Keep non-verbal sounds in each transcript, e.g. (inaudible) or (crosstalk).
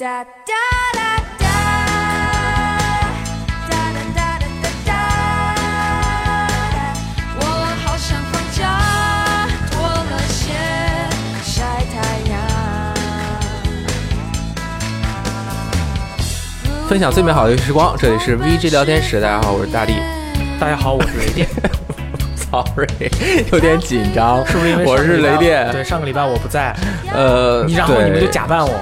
哒哒哒哒，哒哒哒哒哒哒。我好想放假，脱了鞋晒太阳。分享最美好的时光，这里是 VG 聊天室。大家好，我是大力。大家好，我是雷电，(laughs) Sorry，有点紧张，是不是因为我是雷电？对，上个礼拜我不在，呃，你然后你们就假扮我，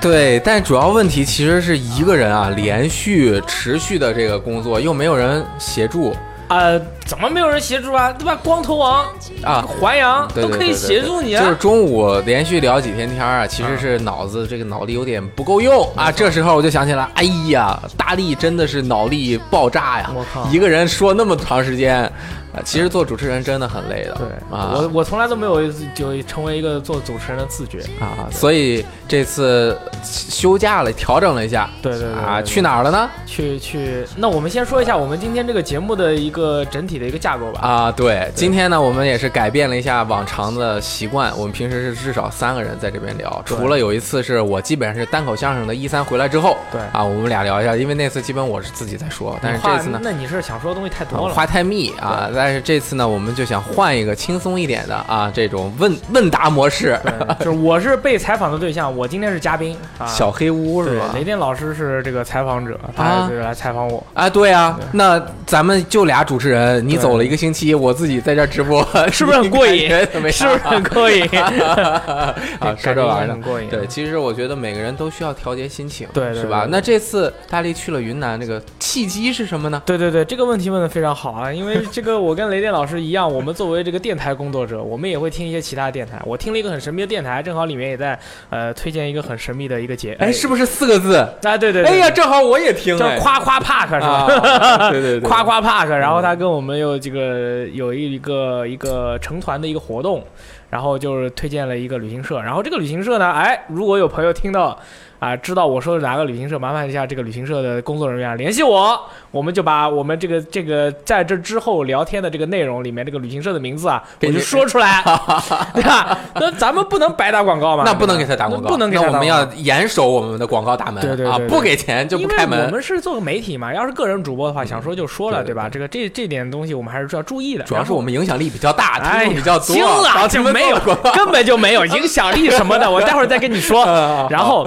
对，但主要问题其实是一个人啊，连续持续的这个工作，又没有人协助。呃，怎么没有人协助啊？对吧？光头王、啊。淮阳都可以协助你啊。就是中午连续聊几天天儿啊，其实是脑子这个脑力有点不够用啊。这时候我就想起来，哎呀，大力真的是脑力爆炸呀！我靠一个人说那么长时间，啊，其实做主持人真的很累的。对啊，我我从来都没有就成为一个做主持人的自觉。啊，所以这次休假了，调整了一下。对对对啊，去哪儿了呢？去去，那我们先说一下我们今天这个节目的一个整体的一个架构吧。啊，对，今天呢，我们也是改变了一下往常的习惯，我们平时是至少三个人在这边聊，除了有一次是我基本上是单口相声的一三回来之后，对啊，我们俩聊一下，因为那次基本我是自己在说，但是这次呢。那你是想说的东西太多了。话太密啊！但是这次呢，我们就想换一个轻松一点的啊，这种问问答模式。就是我是被采访的对象，我今天是嘉宾啊。小黑屋是吧？雷电老师是这个采访者，他是来采访我。啊，对啊，那咱们就俩主持人，你走了一个星期，我自己在这儿直播，(laughs) 是不是很过瘾？是不是很过瘾？(laughs) (laughs) 啊，说这玩意儿很过瘾。对，其实我觉得每个人都需要调节心情，对对是吧？那这次大力去了云南，这个契机是什么呢？对对对，这个问题问的非常好啊！因为这个我跟雷电老师一样，我们作为这个电台工作者，我们也会听一些其他电台。我听了一个很神秘的电台，正好里面也在呃推荐一个很神秘的一个节，哎，是不是四个字？啊，对对对，哎呀，正好我也听，叫哎夸夸 Park 是吧？啊对对对，夸夸 Park，然后他跟我们有这个有一个一个成团的一个活动，然后就是推荐了一个旅行社，然后这个旅行社呢，哎，如果有朋友听到啊、知道我说的哪个旅行社，麻烦一下这个旅行社的工作人员联系我，我们就把我们这个这个在这之后聊天的这个内容里面这个旅行社的名字啊，我给你就说出来，对吧？那咱们不能白打广告嘛，那不能给他打广告，不能给他那我们要严守我们的广告大门，啊，对对对对不给钱就不因为我。们是做个媒体嘛，要是个人主播的话，想说就说了，对对吧？这个这这点东西我们还是要注意的。主要是我们影响力比较大，听哎众比较多，没有根本就没有影响力什么的，我待会儿再跟你说。(laughs) 啊然后，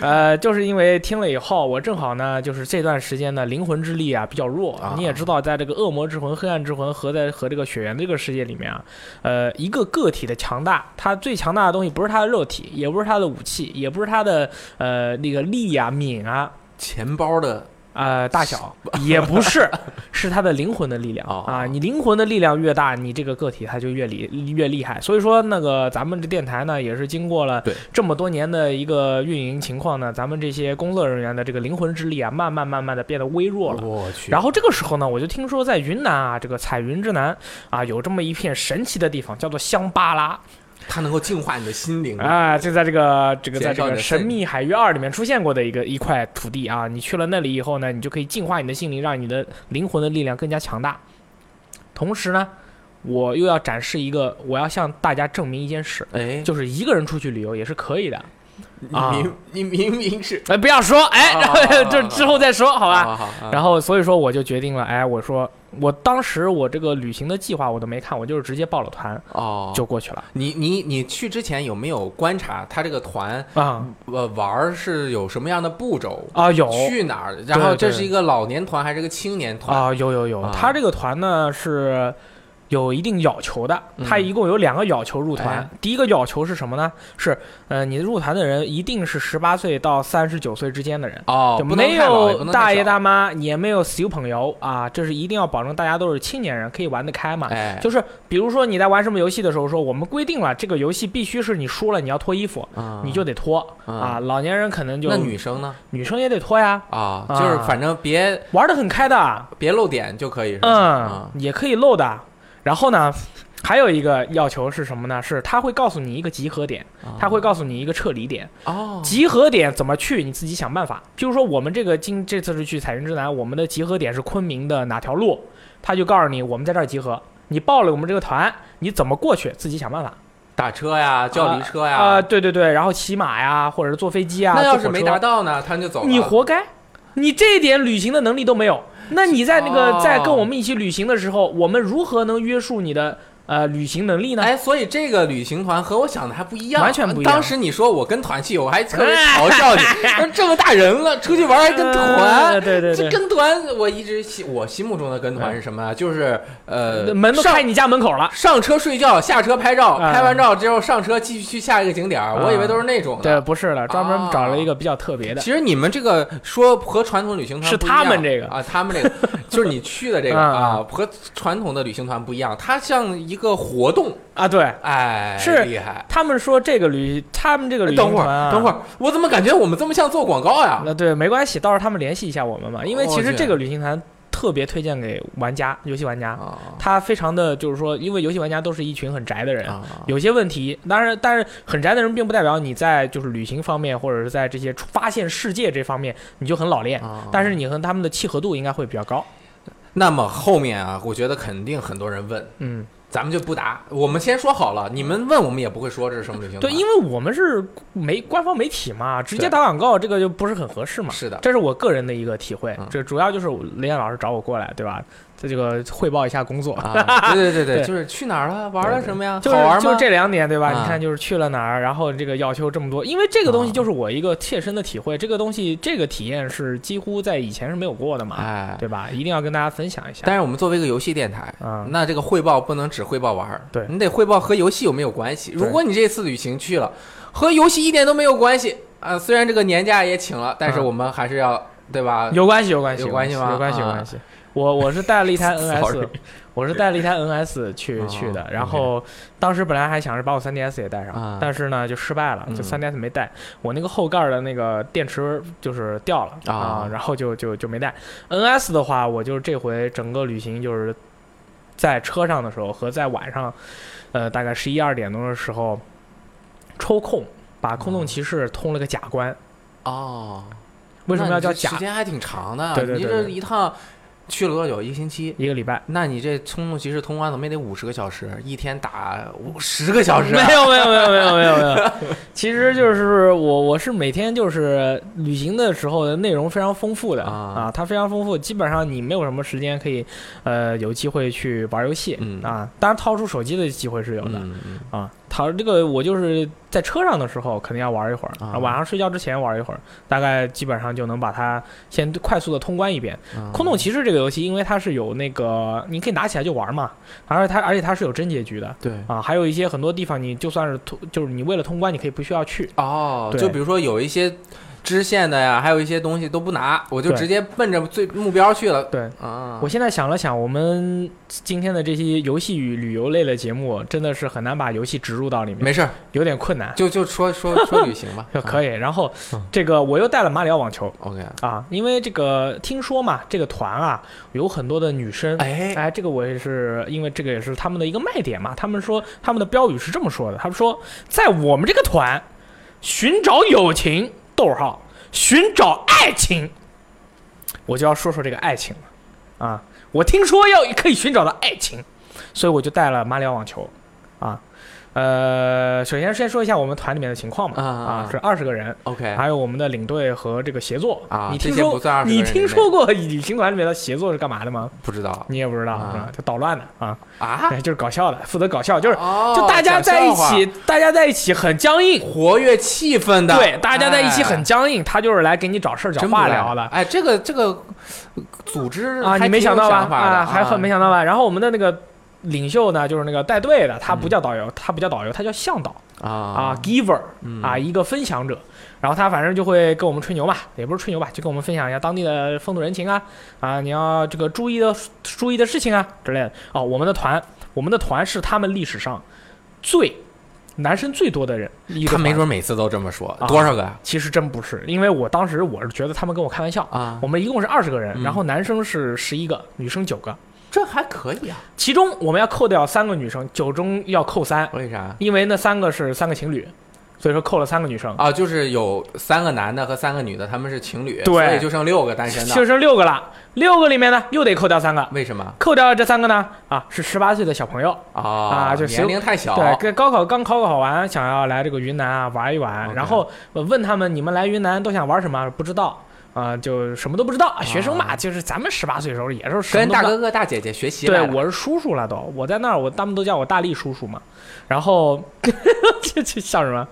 呃，就是因为听了以后，我正好呢，就是这段时间呢，灵魂之力啊比较弱啊。你也知道，在这个恶魔之魂、黑暗之魂和在和这个血缘这个世界里面啊，呃，一个个体的强大，它最强大的东西不是它的肉体，也不是它的武器，也不是它的呃那个力啊、敏啊，钱包的呃，大小也不是，(laughs) 是他的灵魂的力量哦啊！你灵魂的力量越大，你这个个体它就越厉越厉害。所以说，那个咱们这电台呢，也是经过了这么多年的一个运营情况呢，咱们这些工作人员的这个灵魂之力啊，慢慢慢慢的变得微弱了。我去，然后这个时候呢，我就听说在云南啊，这个彩云之南啊，有这么一片神奇的地方，叫做香巴拉。它能够净化你的心灵啊，就在这个这个在这个《神秘海域二》里面出现过的一个一块土地啊，你去了那里以后呢，你就可以净化你的心灵，让你的灵魂的力量更加强大。同时呢，我又要展示一个，我要向大家证明一件事，哎，就是一个人出去旅游也是可以的。啊。你明你明明是哎，不要说，哎这 (laughs) 之后再说，好吧？然后所以说我就决定了，哎，我说我当时我这个旅行的计划我都没看，我就是直接报了团哦，就过去了。你你你去之前有没有观察他这个团啊。呃玩儿是有什么样的步骤？啊有。去哪儿？然后这是一个老年团还是个青年团？啊，有有有，啊。他这个团呢是有一定要求的，嗯他一共有两个要求入团。哎第一个要求是什么呢？是呃，你入团的人一定是十八岁到三十九岁之间的人。哦，就没有大爷大妈，也没有小朋友啊，这是一定要保证大家都是青年人，可以玩得开嘛。哎，就是比如说你在玩什么游戏的时候，说我们规定了这个游戏必须是你输了你要脱衣服，啊你就得脱嗯啊。老年人可能就那女生呢？女生也得脱呀，啊，啊就是反正别玩得很开的。别露点就可以，嗯啊，也可以露的。然后呢，还有一个要求是什么呢？是他会告诉你一个集合点，他会告诉你一个撤离点。哦，集合点怎么去，你自己想办法。譬如说，我们这个今这次是去彩云之南，我们的集合点是昆明的哪条路，他就告诉你我们在这儿集合。你报了我们这个团，你怎么过去，自己想办法。打车呀，叫离车呀。啊、对对对，然后骑马呀，或者是坐飞机啊，那要是没达到呢，他就走了。你活该，你这一点旅行的能力都没有。那你在那个哦在跟我们一起旅行的时候，我们如何能约束你的呃旅行能力呢？哎，所以这个旅行团和我想的还不一样，完全不一样当时你说我跟团去，我还特别 (laughs) 嘲笑你，(laughs) 说这么大人了，出去玩还跟呃团。对对对，这跟团，我一直心我心目中的跟团是什么啊？就是呃，门都开你家门口了。上车睡觉，下车拍照，啊拍完照之后上车继续去下一个景点儿。我以为都是那种的对，不是的，专门找了一个比较特别的。其实你们这个说和传统旅行团是他们这个啊，他们这个就是你去的这个 (laughs) 啊啊，和传统的旅行团不一样，它像一个活动，啊，对哎，是厉害。他们说这个旅，他们这个旅行团、啊，儿，等会儿，我怎么感觉我们这么像做广告呀？那对，没关系，到时候他们联系一下我们嘛。因为其实这个旅行团特别推荐给玩家，游戏玩家，啊他非常的就是说，因为游戏玩家都是一群很宅的人。啊，有些问题，当然，但是很宅的人并不代表你在就是旅行方面，或者是在这些发现世界这方面你就很老练，啊但是你和他们的契合度应该会比较高。那么后面啊，我觉得肯定很多人问，嗯，咱们就不答。我们先说好了，你们问我们也不会说这是什么旅行团。对，因为我们是媒官方媒体嘛，直接打广告这个就不是很合适嘛。是的，这是我个人的一个体会嗯，这主要就是雷燕老师找我过来，对吧？这这个汇报一下工作。啊，对对对对，对 (laughs) 就是去哪儿了，玩了什么呀？就是好玩吗？就是这两点对吧？啊你看就是去了哪儿，然后这个要求这么多，因为这个东西啊就是我一个切身的体会，这个东西这个体验是几乎在以前是没有过的嘛，哎，对吧？一定要跟大家分享一下。但是我们作为一个游戏电台，啊，那这个汇报不能只汇报玩儿，对你得汇报和游戏有没有关系。如果你这次旅行去了，和游戏一点都没有关系啊，虽然这个年假也请了，但是啊我们还是要对吧？有关系，有关系，有关系吗有关系，有啊关系。我我是带了一台 (laughs) NS，我是带了一台 NS 去哦去的，然后当时本来还想着把我 3DS 也带上啊，但是呢就失败了，就嗯 3DS 没带，我那个后盖的那个电池就是掉了啊啊，然后就就就没带。NS 的话，我就这回整个旅行就是在车上的时候和在晚上，呃，大概十一二点钟的时候抽空把空洞骑士通了个假关。哦，为什么要叫假时？间还挺长的，你对对对对这一趟去了多久？一个星期？一个礼拜。那你这冲动骑士通关怎么也得五十个小时，一天打五十个小时、(laughs) 啊？没有没有没有没有没有没有，(laughs) 其实就是我我是每天就是旅行的时候的内容非常丰富的啊啊，它非常丰富，基本上你没有什么时间可以呃有机会去玩游戏嗯啊，当然掏出手机的机会是有的嗯嗯啊，掏这个我就是在车上的时候肯定要玩一会儿啊晚上睡觉之前玩一会儿，大概基本上就能把它先快速的通关一遍。嗯空洞骑士这个游戏，因为它是有那个你可以拿起来就玩嘛，而且它而且它是有真结局的。对啊，还有一些很多地方，你就算是通，就是你为了通关，你可以不需要去。哦，就比如说有一些支线的呀，还有一些东西都不拿，我就直接奔着最目标去了对啊。我现在想了想，我们今天的这些游戏与旅游类的节目，真的是很难把游戏植入到里面，没事儿，有点困难。就就说说说旅行吧就，(laughs) 可以。然后嗯这个我又带了马里奥网球 OK，啊，因为这个听说嘛，这个团啊有很多的女生，哎，哎，这个我也是因为这个也是他们的一个卖点嘛。他们说他们的标语是这么说的，他们说在我们这个团寻找友情，逗号，寻找爱情，我就要说说这个爱情了啊。我听说要可以寻找到爱情，所以我就带了马里奥网球啊。呃，首先先说一下我们团里面的情况嘛，啊是二十个人，OK。还有我们的领队和这个协作。啊你听说这些不算20个你听说过旅行团里面的协作是干嘛的吗？不知道。你也不知道啊。是吧？就捣乱的啊，啊，哎，就是搞笑的，负责搞笑，就是哦就大家在一起，大家在一起很僵硬，活跃气氛的，对，大家在一起哎。很僵硬，他就是来给你找事儿找话聊的。哎，这个这个组织啊，你没想到吧？啊，还很没想到吧？然后我们的那个领袖呢，就是那个带队的，他嗯不叫导游，他不叫导游，他叫向导啊啊，giver 嗯啊，一个分享者。然后他反正就会跟我们吹牛嘛，也不是吹牛吧，就跟我们分享一下当地的风土人情啊，啊，你要这个注意的注意的事情啊之类的。哦，我们的团，我们的团是他们历史上最男生最多的人，他没准每次都这么说，啊多少个啊？其实真不是，因为我当时我是觉得他们跟我开玩笑。啊我，们一共是二十个人，嗯然后男生是十一个，女生九个，这还可以啊？其中我们要扣掉三个女生，九中要扣三，为啥？因为那三个是三个情侣，所以说扣了三个女生，啊，就是有三个男的和三个女的，他们是情侣，对所以就剩六个单身的就。剩六个了，六个里面呢又得扣掉三个，为什么扣掉这三个呢啊是十八岁的小朋友。啊？啊就年龄太小，对，跟高考刚考考完，想要来这个云南啊玩一玩，OK 然后我问他们你们来云南都想玩什么？不知道啊、就什么都不知道。学生嘛，就是咱们十八岁的时候也是跟大哥哥大姐姐学习。对我是叔叔了都，我在那儿，我他们都叫我大力叔叔嘛。然后 (laughs) 这这像什么？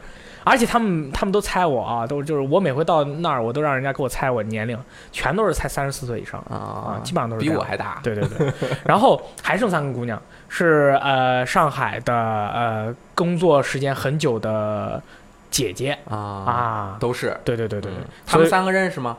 而且他们他们都猜我啊，都就是我每回到那儿，我都让人家给我猜我年龄，全都是猜三十四岁以上啊啊，，基本上都是比我还大。对对对，然后还剩三个姑娘，是呃上海的呃工作时间很久的姐姐啊，啊。都是。对对对对他们三个认识吗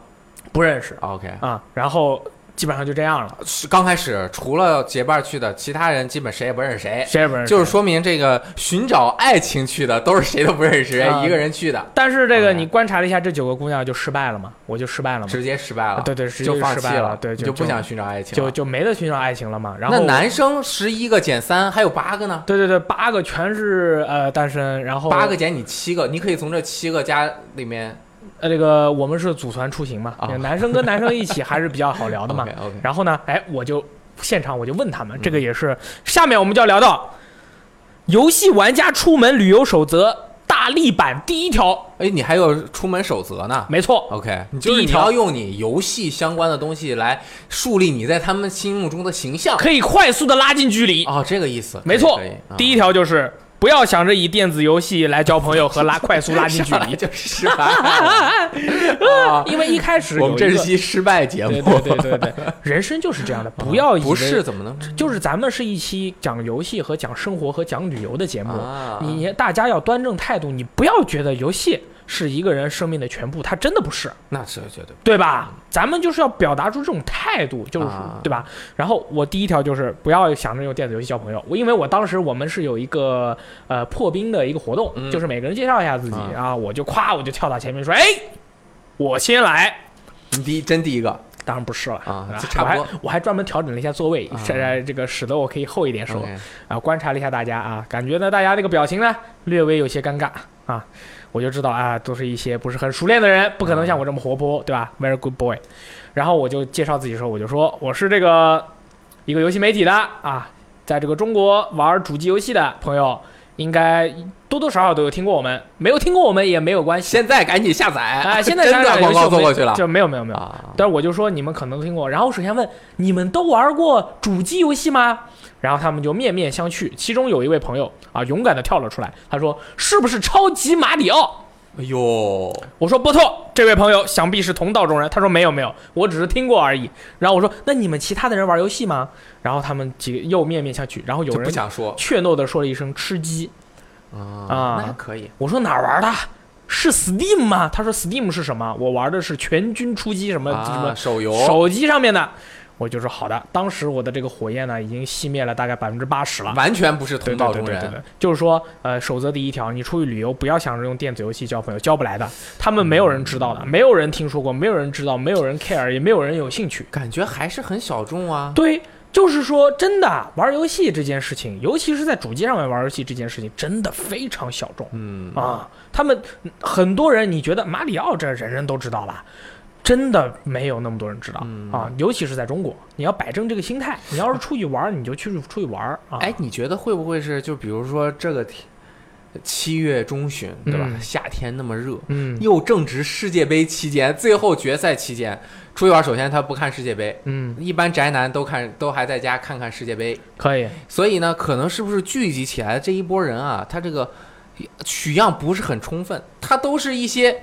不认识？OK，啊。然后基本上就这样了，是刚开始除了结伴去的，其他人基本谁也不认识谁，谁也不认识。就是说明这个寻找爱情去的都是谁都不认识，谁一个人去的，但是这个你观察了一下，这九个姑娘就失败了嘛，我就失败了嘛。直接失败了，对对，直接就放失败弃了，对，就不想寻找爱情。就就没得寻找爱情了嘛。然后那男生十一个减三，还有八个呢，对对对，八个全是呃单身，然后八个减你七个，你可以从这七个加里面呃这个我们是组团出行嘛，啊男生跟男生一起还是比较好聊的嘛。(laughs) 然后呢，哎，我就现场我就问他们，这个也是下面我们就要聊到游戏玩家出门旅游守则大力版第一条，哎，你还有出门守则呢。没错，OK，你就是第一条你要用你游戏相关的东西来树立你在他们心目中的形象。可以快速的拉近距离。哦，这个意思，没错第一条就是不要想着以电子游戏来交朋友和拉快速拉近距离，(laughs) 就是失败 (laughs) 啊！因为一开始我们这是一期失败节目，对对对对对，人生就是这样的，(laughs) 不要以为不是怎么能？就是咱们是一期讲游戏和讲生活和讲旅游的节目，啊？你大家要端正态度，你不要觉得游戏是一个人生命的全部，他真的不是，那是绝对对吧？咱们就是要表达出这种态度，就是、啊。对吧？然后我第一条就是不要想着用电子游戏交朋友，我因为我当时我们是有一个呃破冰的一个活动，嗯。就是每个人介绍一下自己啊。啊，我就夸我就跳到前面说，哎，我先来。你第一真第一个？当然不是了啊差不多。我还我还专门调整了一下座位，这个使得我可以后一点说。啊，观察了一下大家啊，感觉呢大家这个表情呢略微有些尴尬啊，我就知道啊，都是一些不是很熟练的人，不可能像我这么活泼，对吧？Very good boy。然后我就介绍自己的时候，我就说我是这个一个游戏媒体的啊，在这个中国玩主机游戏的朋友，应该多多少少都有听过我们，没有听过我们也没有关系现在赶紧下载啊。(laughs) 现在下载广告做过去了就没有没有没有。啊！但是我就说你们可能都听过，然后首先问你们都玩过主机游戏吗？然后他们就面面相觑，其中有一位朋友啊勇敢的跳了出来，他说是不是超级马里奥？哎呦，我说波特，这位朋友想必是同道中人。他说没有没有，我只是听过而已。然后我说那你们其他的人玩游戏吗？然后他们几个又面面相觑，然后有人不人想说怯懦的说了一声吃鸡。啊啊那还可以我说哪儿玩的？是 Steam 吗？他说 Steam 是什么？我玩的是全军出击什么什么啊，手游手机上面的，我就说好的。当时我的这个火焰呢，已经熄灭了大概百分之八十了。完全不是同道中人对对对对，就是说，呃，守则第一条，你出去旅游不要想着用电子游戏交朋友，交不来的。他们没有人知道的，没有人听说过，没有人知道，没有人 care，也没有人有兴趣。感觉还是很小众啊。对，就是说，真的玩游戏这件事情，尤其是在主机上面玩游戏这件事情，真的非常小众。嗯啊，他们很多人，你觉得马里奥这人人都知道了，真的没有那么多人知道、嗯啊，尤其是在中国，你要摆正这个心态，你要是出去玩，你就去出去玩啊。哎，你觉得会不会是就比如说这个天七月中旬，对吧？嗯夏天那么热，嗯又正值世界杯期间，最后决赛期间出去玩，首先他不看世界杯，嗯，一般宅男都看，都还在家看看世界杯。可以，所以呢，可能是不是聚集起来的这一波人啊，他这个取样不是很充分，他都是一些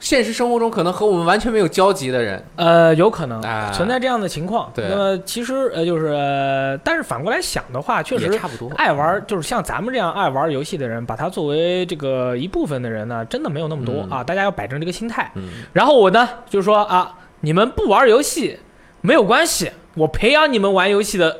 现实生活中可能和我们完全没有交集的人。呃，有可能哎存在这样的情况。对那么其实呃，就是、呃但是反过来想的话，确实差不多。爱玩，就是像咱们这样爱玩游戏的人，把它作为这个一部分的人呢，真的没有那么多、嗯啊。大家要摆正这个心态。嗯，然后我呢，就是说啊，你们不玩游戏没有关系，我培养你们玩游戏的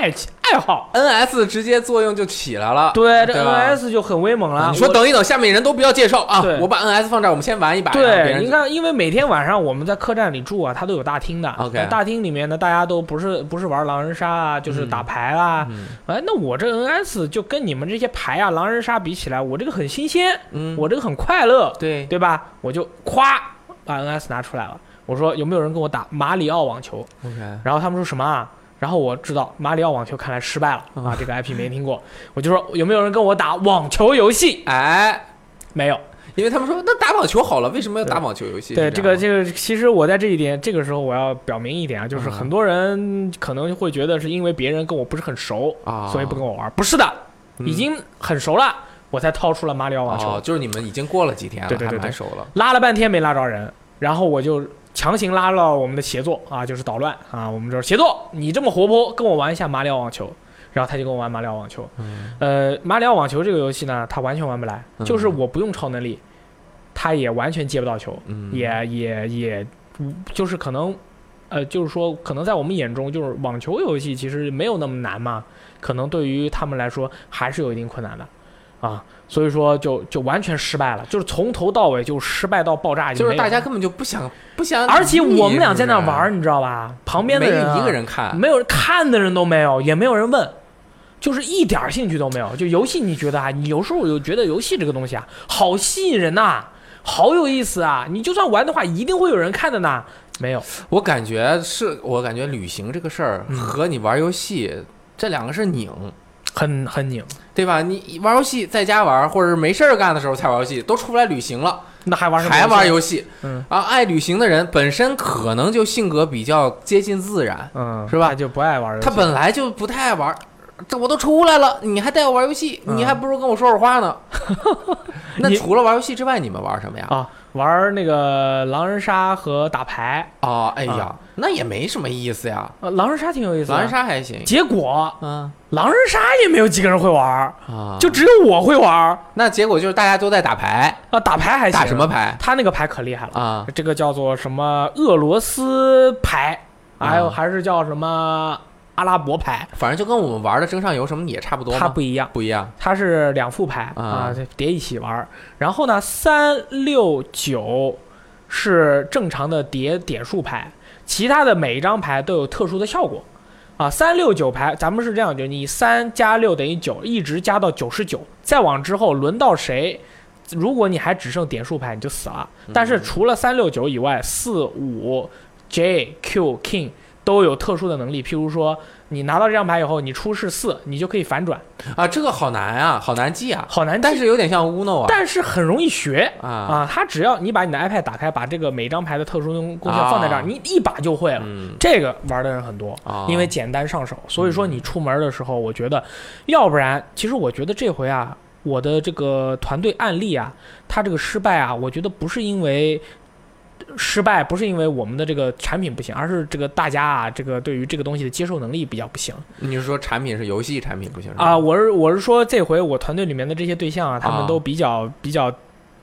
爱爱爱好。NS 直接作用就起来了。对，这 NS 就很威猛了。你说等一等，下面人都不要介绍啊，我把 NS 放这儿，我们先玩一把。对，你看，因为每天晚上我们在客栈里住啊，它都有大厅的。OK 大厅里面呢，大家都不是不是玩狼人杀啊，就是嗯打牌啦。嗯哎，那我这 NS 就跟你们这些牌啊、狼人杀比起来，我这个很新鲜，嗯，我这个很快乐，对对吧？我就夸把 NS 拿出来了，我说有没有人跟我打马里奥网球？OK，然后他们说什么啊？然后我知道马里奥网球看来失败了嗯啊，这个 IP 没听过。我就说有没有人跟我打网球游戏？哎，没有。因为他们说那打网球好了，为什么要打网球游戏？对，这个这个，其实我在这一点，这个时候我要表明一点啊，就是嗯很多人可能会觉得是因为别人跟我不是很熟，啊，所以不跟我玩。不是的，嗯已经很熟了，我才掏出了马里奥网球，哦，就是你们已经过了几天了，对对对蛮熟了。拉了半天没拉着人，然后我就强行拉了我们的协作啊，就是捣乱。啊，我们就是协作，你这么活泼，跟我玩一下马里奥网球。然后他就跟我玩马里奥网球，嗯。呃，马里奥网球这个游戏呢，他完全玩不来，嗯就是我不用超能力，他也完全接不到球，嗯，也也也，嗯就是可能，呃，就是说，可能在我们眼中，就是网球游戏其实没有那么难嘛，可能对于他们来说还是有一定困难的，啊，所以说就就完全失败了，就是从头到尾就失败到爆炸，就是大家根本就不想不想，而且我们俩在那玩儿，你知道吧？旁边的没人、一个人看，没有人看的人都没有，也没有人问，就是一点兴趣都没有。就游戏，你觉得啊？你有时候就觉得游戏这个东西啊，好吸引人呐、好有意思啊！你就算玩的话，一定会有人看的呢。没有，我感觉是我感觉旅行这个事儿嗯和你玩游戏这两个是拧。很很拧，对吧？你玩游戏在家玩，或者是没事儿干的时候才玩游戏，都出来旅行了，那还玩什么？还玩游戏。嗯啊，爱旅行的人本身可能就性格比较接近自然，嗯，是吧他就不爱玩。他本来就不太爱玩。这我都出来了，你还带我玩游戏，嗯你还不如跟我说会儿话呢。(laughs) 那你除了玩游戏之外，你们玩什么呀？啊玩那个狼人杀和打牌，哦，哎呀啊，那也没什么意思呀。呃，狼人杀挺有意思。狼人，杀还行，结果嗯狼人杀也没有几个人会玩，啊，就只有我会玩那结果就是大家都在打牌，啊。打牌还行，打什么？牌他那个牌可厉害了。啊？这个叫做什么俄罗斯牌，还有啊还是叫什么阿拉伯牌，反正就跟我们玩的蒸上游什么也差不多？它不一样，不一样它是两副牌啊啊，叠一起玩。然后呢，三六九是正常的叠点数牌，其他的每一张牌都有特殊的效果。啊，三六九牌，咱们是这样，就你三加六等于九，一直加到九十九，再往之后轮到谁，如果你还只剩点数牌，你就死了。但是除了三六九以外，四五 J Q King 都有特殊的能力，譬如说你拿到这张牌以后，你出示四，你就可以反转，啊，这个好难啊，好难记啊，好难记，但是有点像 Uno 啊。但是很容易学。啊。啊，它只要你把你的 iPad 打开，把这个每张牌的特殊功效放在这儿，啊。你一把就会了。嗯。这个玩的人很多，啊，因为简单上手，所以说你出门的时候，我觉得，要不然，其实我觉得这回啊，我的这个团队案例啊，它这个失败啊，我觉得不是因为失败，不是因为我们的这个产品不行，而是这个大家啊，这个对于这个东西的接受能力比较不行。你是说产品是游戏产品不行啊。我是我是说，这回我团队里面的这些对象啊，他啊们都比较比较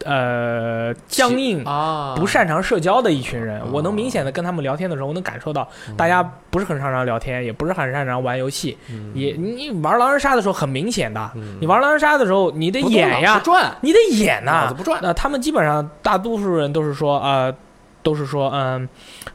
呃僵硬。啊，不擅长社交的一群人，哦我能明显的跟他们聊天的时候，我能感受到嗯。大家不是很擅长聊天，也不是很擅长玩游戏，嗯。也你玩狼人杀的时候很明显的，嗯。你玩狼人杀的时候你得演呀，转，你得演呐、那、他们基本上大多数人都是说，呃，都是说，嗯，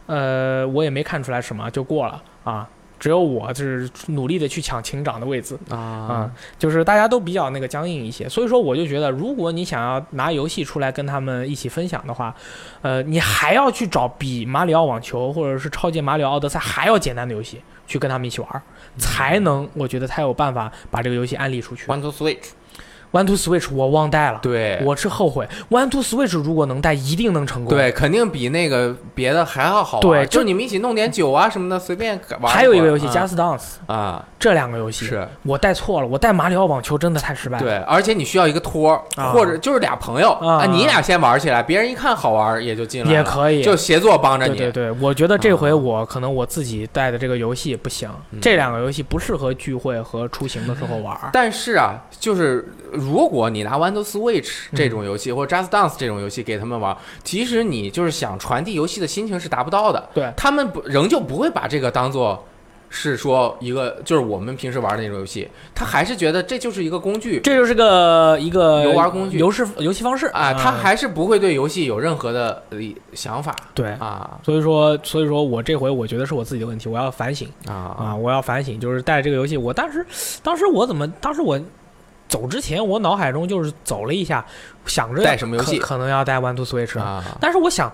呃，我也没看出来什么就过了啊。只有我就是努力的去抢警长的位置啊、啊就是大家都比较那个僵硬一些，所以说我就觉得，如果你想要拿游戏出来跟他们一起分享的话，呃，你还要去找比马里奥网球或者是超级马里奥奥德赛还要简单的游戏去跟他们一起玩儿，才能我觉得才有办法把这个游戏安利出去。，One to Switch，One to Switch 我忘带了，对，我是后悔。One to Switch 如果能带，一定能成功。，对，肯定比那个别的还要好玩。对就就是你们一起弄点酒啊什么的，随便玩。还有一个游戏《Just Dance》，啊，这两个游戏是我带错了，我带马里奥网球真的太失败了。对，而且你需要一个托或者就是俩朋友啊你俩先玩起来，别人一看好玩也就进来了，也可以就协作帮着你。对对对，我觉得这回啊我可能我自己带的这个游戏不行，嗯这两个游戏不适合聚会和出行的时候玩。但是啊，就是如果你拿 to Switch 嗯。这种游戏、或者 Just Dance 这种游戏给他们玩，其实你就是想传递游戏的心情是达不到的。对。他们不仍旧不会把这个当做是说一个就是我们平时玩的那种游戏，他还是觉得这就是一个工具这就是个一个游玩工具。游戏游戏方式。啊，他嗯还是不会对游戏有任何的呃想法。对。啊。所以说，所以说我这回我觉得是我自己的问题，我要反省。啊，啊我要反省，就是带这个游戏，我当时，当时我怎么，当时我走之前，我脑海中就是走了一下，想着带什么游戏？可可能要带 One to Switch，、啊。但是我想，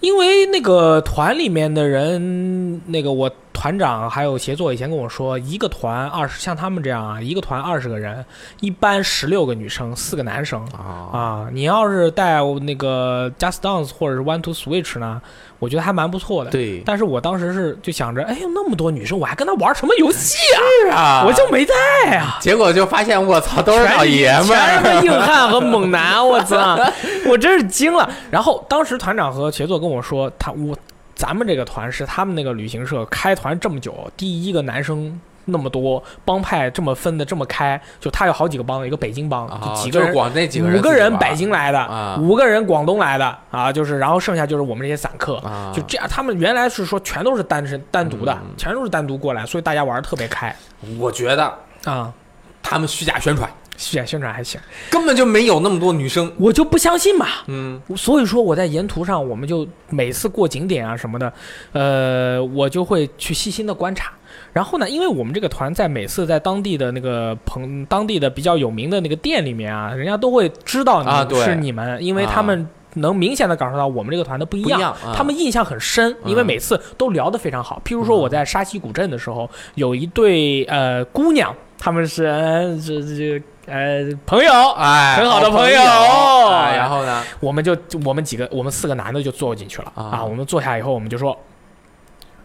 因为那个团里面的人，那个我团长还有协作以前跟我说，一个团二十，像他们这样啊，一个团二十个人，一般十六个女生，四个男生。啊。啊，你要是带那个 Just Dance 或者是 One to Switch 呢，我觉得还蛮不错的。对但是我当时是就想着，哎呦，那么多女生，我还跟她玩什么游戏啊？是啊我就没带啊。结果就发现我操都是老爷们全是，硬汉和猛男，(laughs) 我操！我真是惊了。然后当时团长和协作跟我说，他我咱们这个团是他们那个旅行社开团这么久，第一个男生那么多，帮派这么分的这么开，就他有好几个帮，一个北京帮，啊就几个人。就是广那几个人五个人北京来的，啊五个人广东来的啊，就是然后剩下就是我们这些散客，啊，就这样。他们原来是说全都是单身单独的，嗯全都是单独过来，所以大家玩的特别开我觉得啊。他们虚假宣传，虚假宣传还行，根本就没有那么多女生。我就不相信嘛。嗯所以说我在沿途上，我们就每次过景点啊什么的，呃，我就会去细心的观察。然后呢，因为我们这个团在每次在当地的那个朋当地的比较有名的那个店里面啊，人家都会知道你是你们，因为他们能明显的感受到我们这个团的不一样。一样，啊他们印象很深，因为嗯每次都聊得非常好。譬如说我在沙溪古镇的时候，有一对呃姑娘，他们是呃这这呃朋友，哎很好的朋友哎然后呢？我们就我们几个，我们四个男的就坐进去了啊啊。我们坐下以后，我们就说。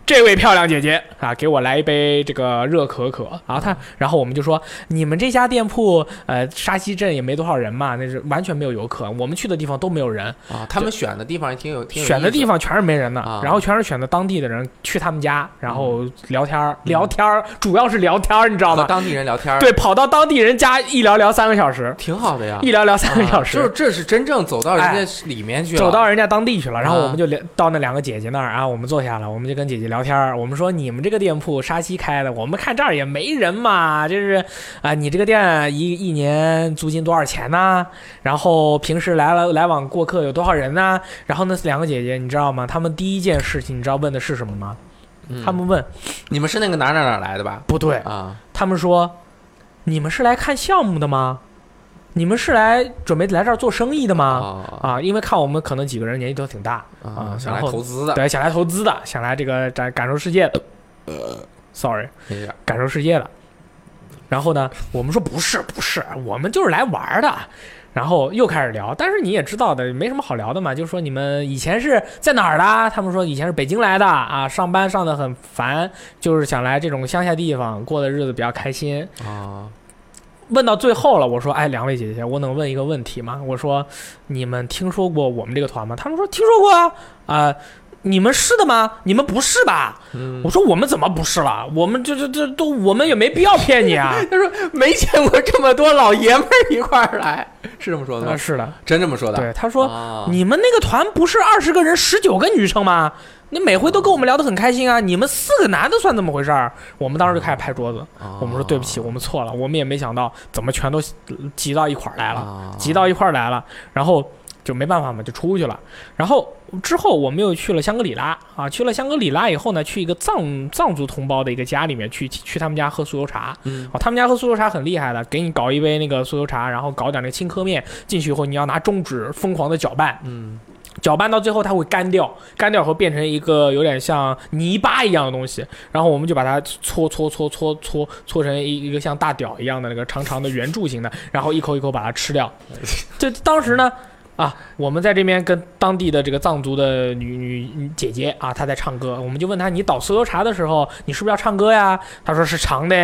这位漂亮姐姐啊，给我来一杯这个热可可。然后她，然后我们就说，你们这家店铺，呃，沙溪镇也没多少人嘛，那是完全没有游客。我们去的地方都没有人，啊，他们选的地方也挺有挺有选的地方全是没人的，啊。然后全是选的当地的人去他们家，然后聊天儿，嗯。聊天儿，主要是聊天儿，你知道吗？当地人聊天儿，，对，跑到当地人家一聊聊三个小时，挺好的呀。一聊聊三个小时，啊就是这是真正走到人家里面去了，走到人家当地去了，然后啊。我们就聊到那两个姐姐那儿啊，我们坐下了，我们就跟姐姐聊天儿。我们说你们这个店铺沙溪开的，我们看这儿也没人嘛，就是啊，你这个店一一年租金多少钱呢？然后平时来了来往过客有多少人呢？然后那两个姐姐你知道吗？他们第一件事情你知道问的是什么吗？嗯她们问你们是那个哪哪哪来的吧？不对，啊，他们说你们是来看项目的吗？你们是来准备来这儿做生意的吗？啊啊，因为看我们可能几个人年纪都挺大。啊，想来投资的，对，想来投资的，想来这个感感受世界的。Sorry，感受世界的。然后呢，我们说不是不是，我们就是来玩儿的。然后又开始聊，但是你也知道的，没什么好聊的嘛。就说你们以前是在哪儿的？他们说以前是北京来的啊，上班上的很烦，就是想来这种乡下地方过的日子比较开心。啊，问到最后了，我说：“哎，两位姐姐，我能问一个问题吗？”我说：“你们听说过我们这个团吗？”他们说：“听说过啊。啊、你们是的吗？你们不是吧？”嗯我，说：“我们怎么不是了？我们这这这都，我们也没必要骗你啊。(laughs) 他说没见过这么多老爷们儿一块儿来，是这么说”的啊，吗？是的，真这么说的？对，他说：“啊你们那个团不是二十个人，十九个女生吗？你每回都跟我们聊得很开心啊，你们四个男的算怎么回事儿？”我们当时就开始拍桌子，啊我们说：“对不起，我们错了，我们也没想到怎么全都挤到一块儿来了。”啊集到一块儿来了，然后就没办法嘛，就出去了。然后之后我们又去了香格里拉啊，去了香格里拉以后呢，去一个藏藏族同胞的一个家里面去去他们家喝酥油茶。嗯哦，他们家喝酥油茶很厉害的，给你搞一杯那个酥油茶，然后搞点那个青稞面进去以后，你要拿中指疯狂的搅拌，嗯搅拌到最后它会干掉，干掉后变成一个有点像泥巴一样的东西，然后我们就把它搓搓搓搓搓搓成一一个像大屌一样的那个长长的圆柱形的，然后一口一口把它吃掉。这当时呢。啊，我们在这边跟当地的这个藏族的女女女姐姐啊，她在唱歌，我们就问她，你倒酥油茶的时候，你是不是要唱歌呀？她说是长的，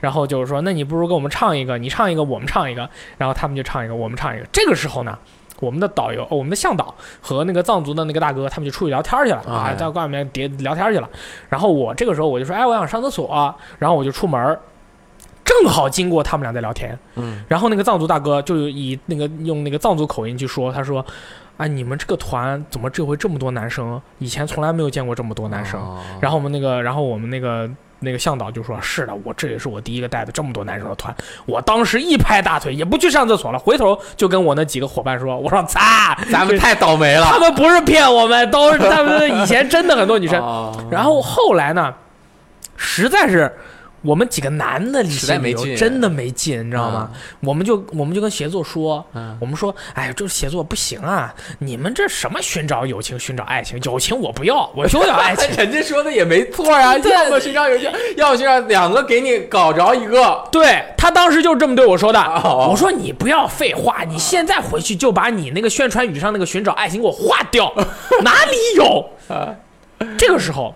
然后就是说，那你不如给我们唱一个，你唱一个，我们唱一个，然后他们就唱一个，我们唱一个。这个时候呢，我们的导游，哦我们的向导和那个藏族的那个大哥，他们就出去聊天去了啊，哎在外面叠聊天去了。然后我这个时候我就说，哎，我想上厕所，然后我就出门，正好经过他们俩在聊天，嗯然后那个藏族大哥就以那个用那个藏族口音去说，他说。啊，你们这个团怎么这回这么多男生？以前从来没有见过这么多男生。哦然后我们那个，然后我们那个那个向导就说：“是的，我这也是我第一个带的这么多男生的团。”我当时一拍大腿，也不去上厕所了，回头就跟我那几个伙伴说：“我说擦，咱们太倒霉了。他们不是骗我们，都是他们以前真的很多女生。哦然后后来呢，实在是我们几个男的实在没劲真的没劲，你知道吗？我们就我们就跟协作说，嗯我们说，哎，这协作不行啊，你们这什么寻找友情、寻找爱情？友情我不要，我就要爱情。(laughs) 人家说的也没错啊，(laughs) 对要么寻找友情，要么寻找两个给你搞着一个。对他当时就这么对我说的。哦我说你不要废话，你现在回去就把你那个宣传语上那个寻找爱情给我划掉，(laughs) 哪里有？啊这个时候，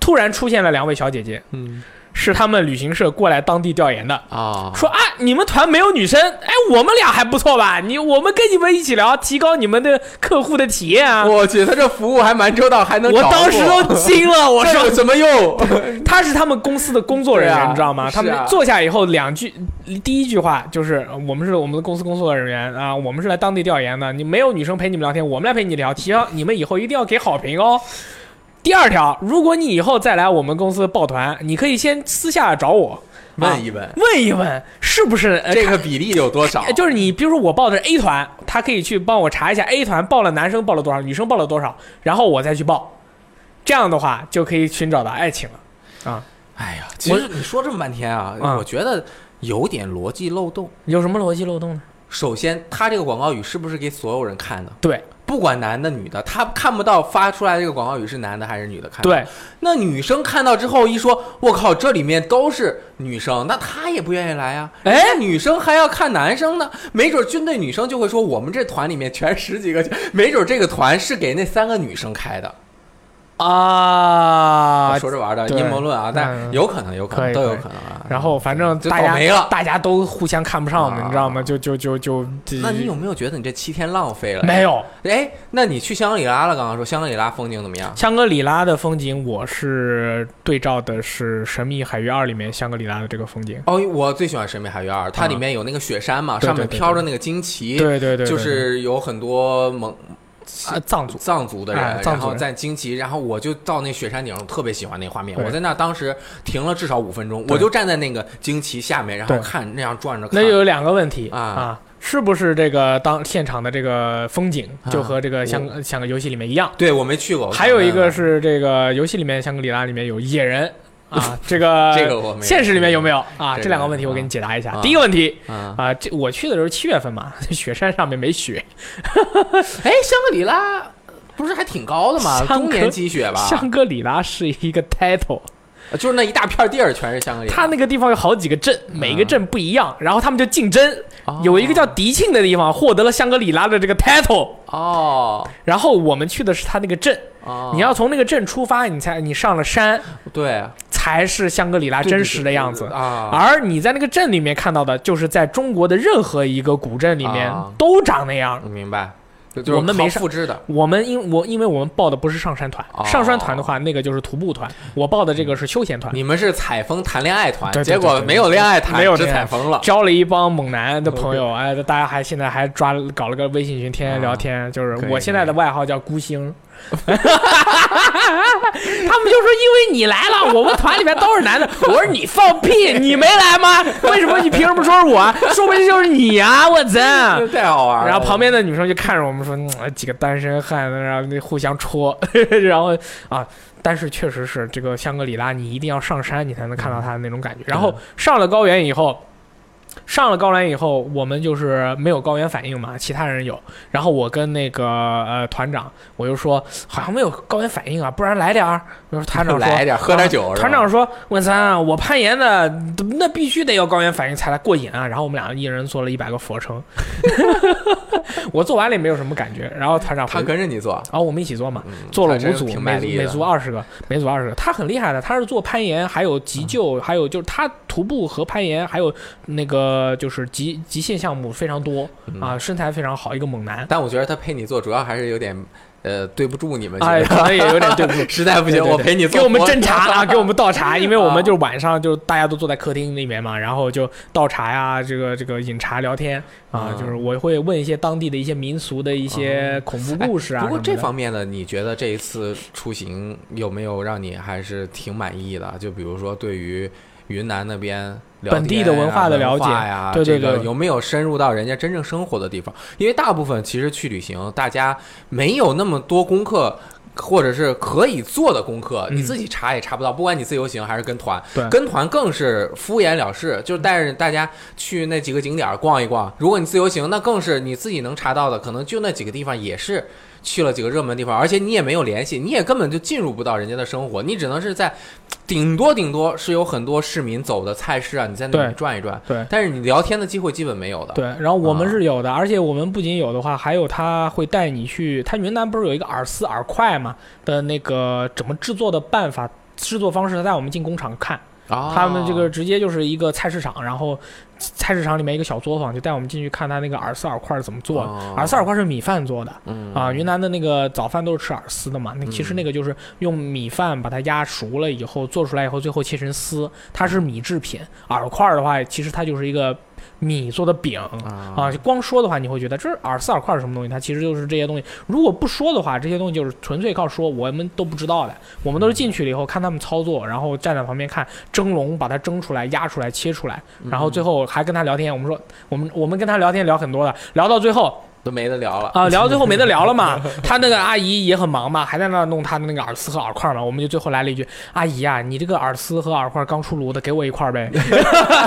突然出现了两位小姐姐，嗯是他们旅行社过来当地调研的。啊，说啊，你们团没有女生，哎，我们俩还不错吧？你我们跟你们一起聊，提高你们的客户的体验啊！我去，他这服务还蛮周到，还能我找当时都惊了，我说这有什么用？(laughs) 他是他们公司的工作人员，啊你知道吗？他们坐下以后，两句第一句话就是呃我们是我们的公司工作人员啊，我们是来当地调研的，你没有女生陪你们聊天，我们来陪你聊，提高你们以后一定要给好评哦。第二条，如果你以后再来我们公司抱团，你可以先私下找我问一问问一问，是不是、呃这个比例有多少呃？(laughs) 就是你，比如说我报的是 A 团，他可以去帮我查一下 A 团报了男生报了多少，女生报了多少，然后我再去报，这样的话就可以寻找到爱情了。啊哎呀，其实你说这么半天啊，嗯我觉得有点逻辑漏洞。有什么逻辑漏洞呢？首先，他这个广告语是不是给所有人看的？对不管男的女的，他看不到发出来这个广告语是男的还是女的看的。对，那女生看到之后一说，我靠，这里面都是女生，那她也不愿意来呀。哎女生还要看男生呢，没准军队女生就会说，我们这团里面全十几个，没准这个团是给那三个女生开的。啊，说着玩的阴谋论啊，但嗯有可能，有可能都有可能啊。然后反正就大家倒霉了大家都互相看不上我们，啊你知道吗？就就就就，那你有没有觉得你这七天浪费了？没有？哎，那你去香格里拉了？刚刚说香格里拉风景怎么样？香格里拉的风景，我是对照的是《神秘海域二》里面香格里拉的这个风景。哦，我最喜欢《神秘海域二》，它里面有那个雪山嘛，上面飘着那个旌旗，对对对，对就是有很多蒙啊藏族。藏族的人，哎藏族然后在惊奇，然后我就到那雪山顶上，特别喜欢那画面。我在那当时停了至少五分钟，我就站在那个惊奇下面，然后看那样转着看。那就有两个问题啊啊，是不是这个当现场的这个风景啊就和这个像像个游戏里面一样？对我没去过，还有一个是这个游戏里面香格里拉里面有野人 (laughs) 啊，这个 (laughs) 这个我没现实里面有没有啊？这两个问题我给你解答一下。啊第一个问题啊，啊，这我去的时候七月份嘛，雪山上面没雪，(laughs) 哎，香格里拉不是还挺高的吗？香格终年积雪吧？香格里拉是一个 title，就是那一大片地儿全是香格里拉。它那个地方有好几个镇，每个镇不一样，然后他们就竞争，哦有一个叫迪庆的地方获得了香格里拉的这个 title，哦然后我们去的是他那个镇，哦，你要从那个镇出发，你才你上了山对才是香格里拉真实的样子。啊，而你在那个镇里面看到的，就是在中国的任何一个古镇里面啊都长那样。我明白，就就是我们没上复制的。我们因我因为我们报的不是上山团，哦上山团的话，那个就是徒步团，我报的这个是休闲团。你们是采风谈恋爱团，对对结果没有恋爱谈，只没有恋爱采风了。交了一帮猛男的朋友，哎，大家还现在还抓搞了个微信群，天天聊天。就是我现在的外号叫孤星，(laughs) 他们就说因为你来了，我们团里面都是男的。我说你放屁，你没来吗？为什么你凭什么说是我？说不定就是你啊！我操！太好玩了。然后旁边的女生就看着我们说，嗯、几个单身汉，然后那互相戳，(laughs) 然后啊，但是确实是这个香格里拉，你一定要上山，你才能看到它的那种感觉。然后上了高原以后。上了高原以后，我们就是没有高原反应嘛，其他人有。然后我跟那个呃团长，我就说好像没有高原反应啊，不然来点儿。我说团长说来点喝点酒啊团长说：“文三，我攀岩的那必须得有高原反应才来过瘾啊。”然后我们俩一人做了一百个俯卧撑，(laughs) 我做完了也没有什么感觉。然后团长他跟着你做，然后我们一起做嘛，嗯做了五组，每组每组二十个，每组二十个。他很厉害的，他是做攀岩，还有急救，还有就是他徒步和攀岩，还有那个就是极极限项目非常多嗯啊，身材非常好，一个猛男。但我觉得他陪你做，主要还是有点呃对不住你们，哎，可能也有点对不住。(laughs) 实在不行我陪你给我们斟茶啊，给我们倒 (laughs) 茶，因为我啊们就是晚上就大家都坐在客厅里面嘛，然后就倒茶呀，这个这个饮茶聊天啊，嗯就是我会问一些当地的一些民俗的一些恐怖故事啊。不过这方面呢，你觉得这一次出行有没有让你还是挺满意的？就比如说对于云南那边聊本地的文化的了解呀，对对这个对有没有深入到人家真正生活的地方？因为大部分其实去旅行，大家没有那么多功课。或者是可以做的功课，嗯你自己查也查不到。不管你自由行还是跟团，跟团更是敷衍了事，就是带着大家去那几个景点儿逛一逛。如果你自由行，那更是你自己能查到的，可能就那几个地方，也是去了几个热门地方，而且你也没有联系，你也根本就进入不到人家的生活，你只能是在顶多顶多是有很多市民走的菜市啊，你在那里转一转，对但是你聊天的机会基本没有的。对，然后我们啊是有的，而且我们不仅有的话，还有他会带你去，他云南不是有一个饵丝饵块嘛的那个怎么制作的办法。制作方式，他带我们进工厂看，啊，他们这个直接就是一个菜市场，然后菜市场里面一个小作坊，就带我们进去看他那个饵丝饵块是怎么做的。哦饵丝饵块是米饭做的嗯啊，云南的那个早饭都是吃饵丝的嘛，那其实那个就是用米饭把它压熟了以后做出来以后，最后切成丝，它是米制品。饵块的话，其实它就是一个米做的饼。啊光说的话，你会觉得这是饵丝饵块是什么东西？它其实就是这些东西。如果不说的话，这些东西就是纯粹靠说，我们都不知道的。我们都是进去了以后看他们操作，然后站在旁边看蒸笼，把它蒸出来、压出来、切出来，然后最后还跟他聊天。我们说，我们我们跟他聊天聊很多的，聊到最后都没得聊了。啊，聊到最后没得聊了嘛。(laughs) 他那个阿姨也很忙嘛，还在那弄他的那个耳丝和耳块嘛。我们就最后来了一句：“阿姨啊、你这个耳丝和耳块刚出炉的，给我一块呗。(laughs) ”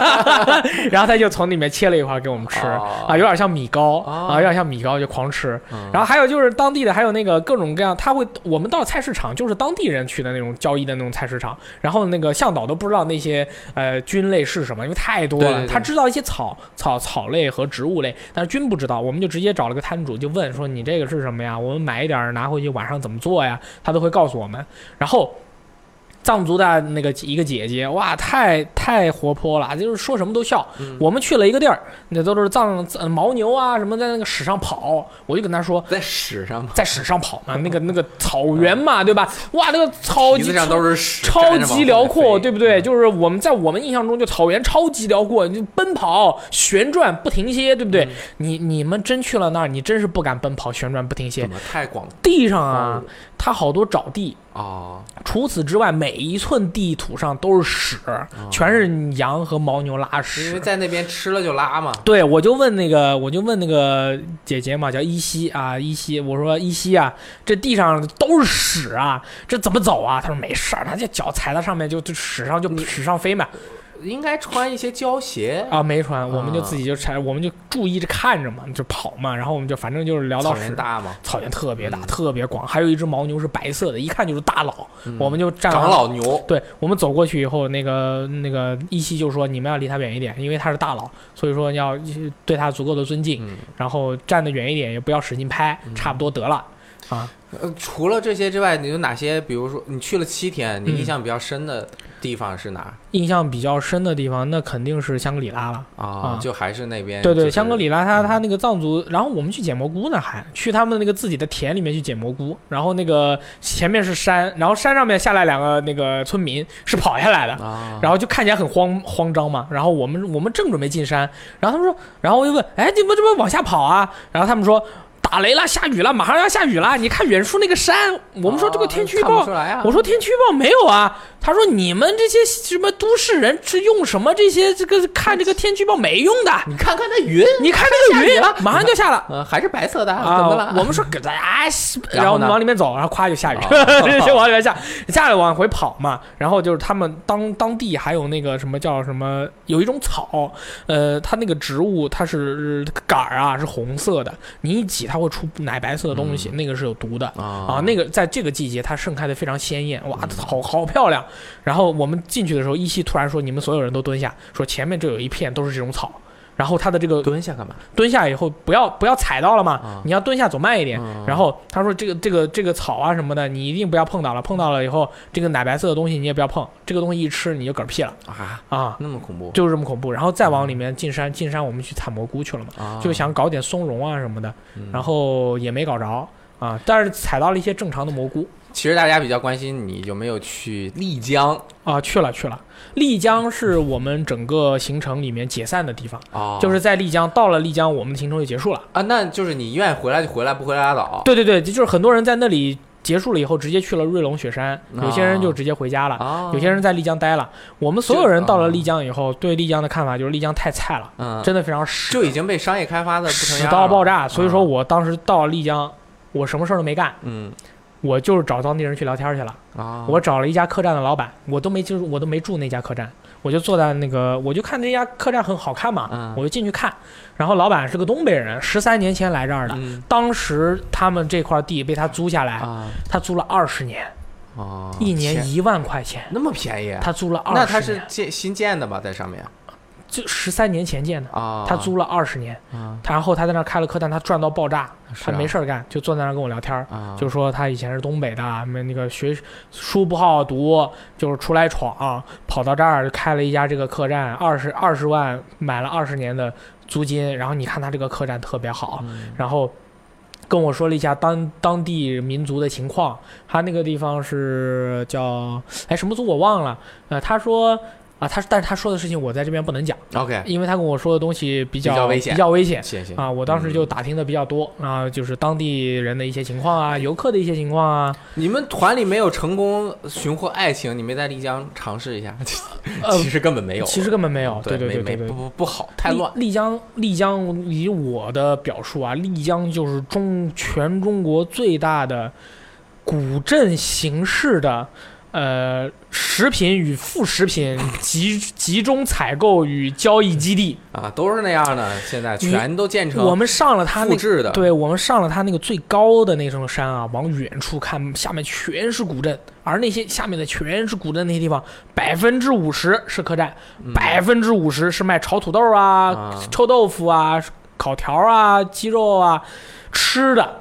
然后他就从里面切了一块给我们吃哦啊，有点像米糕哦啊，有点像米糕就狂吃。嗯然后还有就是当地的，还有那个各种各样，他会我们到菜市场就是当地人去的那种交易的那种菜市场，然后那个向导都不知道那些呃菌类是什么，因为太多了。对对对他知道一些草草草类和植物类，但是菌不知道，我们就直接找了个摊主就问说你这个是什么呀？我们买一点拿回去晚上怎么做呀？他都会告诉我们。然后藏族的那个一个姐姐，哇，太太活泼了，就是说什么都笑。嗯我们去了一个地儿，那都是藏藏牦牛啊什么在那个屎上跑，我就跟他说。在屎上嘛，在屎上跑嘛，(laughs) 那个那个草原嘛，对吧？哇，那个超级上都是屎，超级辽阔，对不对？就是我们在我们印象中，就草原超级辽阔，就奔跑、旋转不停歇，对不对？你你们真去了那儿，你真是不敢奔跑、旋转不停歇太广地上啊，它好多沼地，啊，除此之外，每一寸地土上都是屎，全是羊和牦牛拉因为屎。在那边吃了就拉嘛。对，我就问那个，我就问那个姐姐嘛，叫依稀啊，依稀，我说依稀啊，这地上都是屎啊，这怎么走啊？她说没事儿，她这脚踩在上面就就屎上就屎上飞嘛。应该穿一些胶鞋。啊，没穿，我们就自己就踩，我们就注意着看着嘛，就跑嘛，然后我们就反正就是聊到草原。大嘛，草原特别大，嗯特别广，还有一只牦牛是白色的，一看就是大佬。嗯我们就站长老牛，对我们走过去以后，那个那个依稀就说你们要离他远一点，因为他是大佬，所以说要对他足够的尊敬，嗯，然后站得远一点，也不要使劲拍，差不多得了。啊，呃，除了这些之外，你有哪些？比如说，你去了七天，你嗯印象比较深的地方是哪儿印象比较深的地方，那肯定是香格里拉了。啊啊？就还是那边，对对，香格里拉它嗯它那个藏族，然后我们去捡蘑菇呢，还去他们那个自己的田里面去捡蘑菇，然后那个前面是山，然后山上面下来两个那个村民是跑下来的，啊，然后就看起来很慌慌张嘛。然后我们我们正准备进山，然后他们说，然后我就问，哎，你们怎么往下跑啊？然后他们说。打雷了，下雨了，马上要下雨了。你看远处那个山，我们说这个天气预报啊。我说天气预报没有啊，他说你们这些什么都市人是用什么这些这个看这个天气预报没用的，你看看那云，你看那个云马上就下了。呃，还是白色的，怎么了？啊，我们说给大家，(laughs) 然后往里面走，然后咵就下雨，哦 (laughs) 就往里面下，下来往回跑嘛。然后就是他们当当地还有那个什么叫什么，有一种草，呃，它那个植物它是杆儿啊是红色的，你一挤它会出奶白色的东西，那个是有毒的。啊啊，那个在这个季节它盛开的非常鲜艳，哇，好好漂亮。然后我们进去的时候，依稀突然说：“你们所有人都蹲下，说前面这有一片都是这种草。”然后他的这个蹲下干嘛？蹲下以后不要不要踩到了嘛，啊。你要蹲下走慢一点。嗯然后他说这个这个这个草啊什么的，你一定不要碰到了，碰到了以后这个奶白色的东西你也不要碰，这个东西一吃你就嗝屁了。啊，啊，那么恐怖。就是这么恐怖。然后再往里面进山，进山我们去采蘑菇去了嘛，啊，就想搞点松茸啊什么的，嗯，然后也没搞着。啊，但是采到了一些正常的蘑菇其实大家比较关心你有没有去丽江啊，去了去了。丽江是我们整个行程里面解散的地方，啊就是在丽江，到了丽江，我们的行程就结束了。啊，那就是你愿意回来就回来，不回来拉倒。对对对，就是很多人在那里结束了以后，直接去了瑞龙雪山，有些人就直接回家了。啊，有些人在丽江待了，我们所有人到了丽江以后，对丽江的看法就是丽江太菜了，嗯，真的非常屎，就已经被商业开发的不成屎样了到爆炸。所以说啊我当时到了丽江，我什么事儿都没干，嗯我就是找当地人去聊天去了。啊，我找了一家客栈的老板，我都没就是我都没住那家客栈，我就坐在那个，我就看这家客栈很好看嘛，嗯。我就进去看。然后老板是个东北人，十三年前来这儿的，嗯。当时他们这块地被他租下来，啊。他租了二十年，哦，一年一万块钱，那么便宜，他租了二十年。那他是建新建的吧，在上面就十三年前建的，啊，他租了二十年，啊，他然后他在那儿开了客栈，他赚到爆炸，他没事儿干，就坐在那儿跟我聊天儿。啊，就说他以前是东北的，没那个学书不好好读，就是出来闯，跑到这儿开了一家这个客栈，二十二十万买了二十年的租金，然后你看他这个客栈特别好，嗯。然后跟我说了一下当当地民族的情况，他那个地方是叫哎什么族我忘了，呃他说啊他但是他说的事情我在这边不能讲，OK，因为他跟我说的东西比较比较危险比较危险。谢谢啊，我当时就嗯打听的比较多啊，就是当地人的一些情况啊，游客的一些情况啊，你们团里没有成功寻获爱情，你没在丽江尝试一下？(laughs) 呃其实根本没有，其实根本没有，对对对对对不不不好，太乱。丽丽江，丽江以我的表述啊，丽江就是中全中国最大的古镇形式的。呃，食品与副食品集集中采购与交易基地，啊，都是那样的，现在全都建成我们上了它那复制的，对我们上了它那个最高的那层山啊，往远处看，下面全是古镇，而那些下面的全是古镇那些地方，百分之五十是客栈，嗯。百分之五十是卖炒土豆啊、啊。臭豆腐啊、烤条啊、鸡肉啊，吃的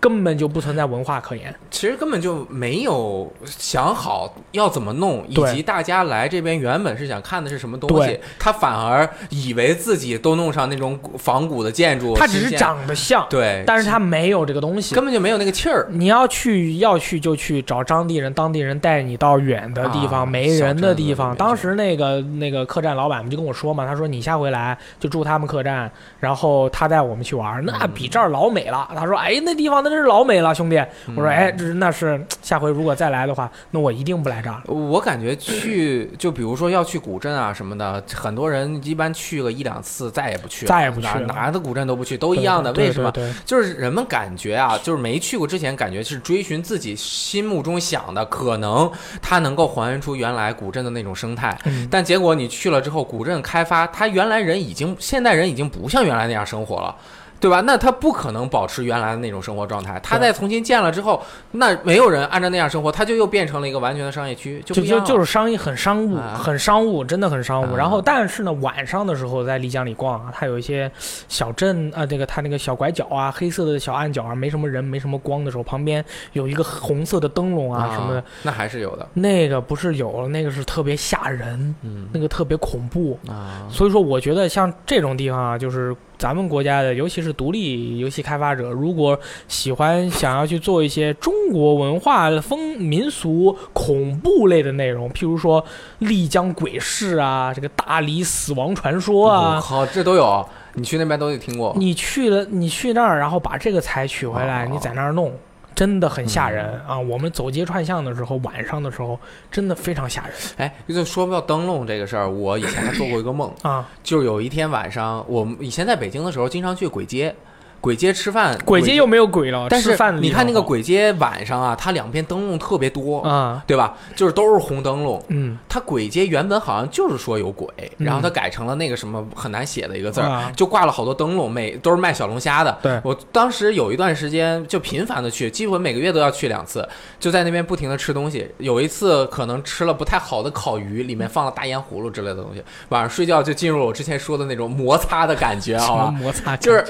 根本就不存在文化可言。其实根本就没有想好要怎么弄，以及大家来这边原本是想看的是什么东西，他反而以为自己都弄上那种古仿古的建筑，他只是长得像，对，但是他没有这个东西。根本就没有那个气儿。你要去要去就去找当地人，当地人带你到远的地方、啊没人的地方。当时那个那个客栈老板们就跟我说嘛，他说你下回来就住他们客栈，然后他带我们去玩，那嗯比这儿老美了。他说，哎，那地方那真是老美了，兄弟。我说，嗯哎，这是那是下回如果再来的话，那我一定不来这儿了。我感觉去，就比如说要去古镇啊什么的，很多人一般去个一两次，再也不去，再也不去哪的古镇都不去，都一样的。为什么？？就是人们感觉啊，就是没去过之前，感觉是追寻自己心目中想的，可能它能够还原出原来古镇的那种生态。嗯但结果你去了之后，古镇开发，它原来人已经，现代人已经不像原来那样生活了。对吧？那他不可能保持原来的那种生活状态。他对再重新建了之后，那没有人按照那样生活，他就又变成了一个完全的商业区，就就就是商业很商务，啊很商务，真的很商务。啊然后，但是呢，晚上的时候在丽江里逛啊，它有一些小镇啊，这个它那个小拐角啊，黑色的小暗角啊，没什么人，没什么光的时候，旁边有一个红色的灯笼啊什么的，，那还是有的。那个不是有，那个是特别吓人，嗯那个特别恐怖。啊，所以说，我觉得像这种地方啊，就是咱们国家的，尤其是独立游戏开发者，如果喜欢想要去做一些中国文化风民俗恐怖类的内容，譬如说丽江鬼市啊，这个大理死亡传说我啊。好，这都有，你去那边都得听过。你去了，你去那儿，然后把这个才取回来，哦你在那儿弄，真的很吓人、啊！我们走街串巷的时候，晚上的时候，真的非常吓人哎，就说到灯笼这个事儿，我以前还做过一个梦，啊！就是有一天晚上，我们以前在北京的时候，经常去鬼街，簋街吃饭。鬼街又没有鬼了，但是你看那个鬼街晚上啊，它两边灯笼特别多，啊，对吧？就是都是红灯笼。嗯它鬼街原本好像就是说有鬼，嗯然后它改成了那个什么很难写的一个字儿，啊就挂了好多灯笼，每都是卖小龙虾的。对我当时有一段时间就频繁的去，基本每个月都要去两次，就在那边不停的吃东西。有一次可能吃了不太好的烤鱼，里面放了大烟葫芦之类的东西，晚上睡觉就进入了我之前说的那种摩擦的感觉，好吧？摩擦就是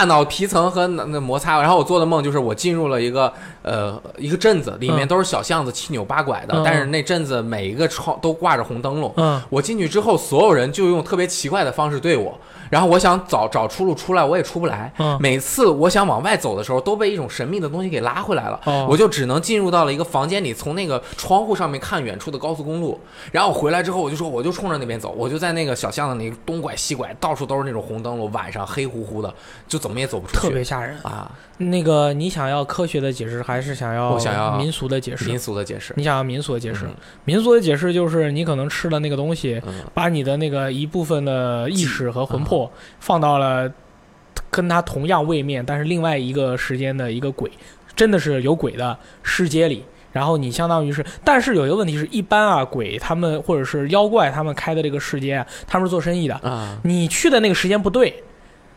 大脑皮层和那那摩擦，然后我做的梦就是我进入了一个呃一个镇子，里面嗯都是小巷子，七扭八拐的，嗯。但是那镇子每一个窗都挂着红灯笼。嗯。我进去之后，所有人就用特别奇怪的方式对我，然后我想找找出路出来，我也出不来。嗯每次我想往外走的时候，都被一种神秘的东西给拉回来了。哦我就只能进入到了一个房间里，从那个窗户上面看远处的高速公路。然后回来之后，我就说我就冲着那边走，我就在那个小巷子里东拐西拐，到处都是那种红灯笼，晚上黑乎乎的，就怎么也走不出去。特别吓人。啊，那个，你想要科学的解释，还是想要我想要民俗的解释民？俗的解释。你想要民俗的解释？嗯民俗的解释就是你可能吃了那个东西，嗯把你的那个一部分的意识和魂魄放到了跟它同样位面，但是另外一个时间的一个鬼，真的是有鬼的世界里。然后你相当于是，但是有一个问题是，一般啊鬼他们或者是妖怪他们开的这个世界啊，他们是做生意的，啊你去的那个时间不对，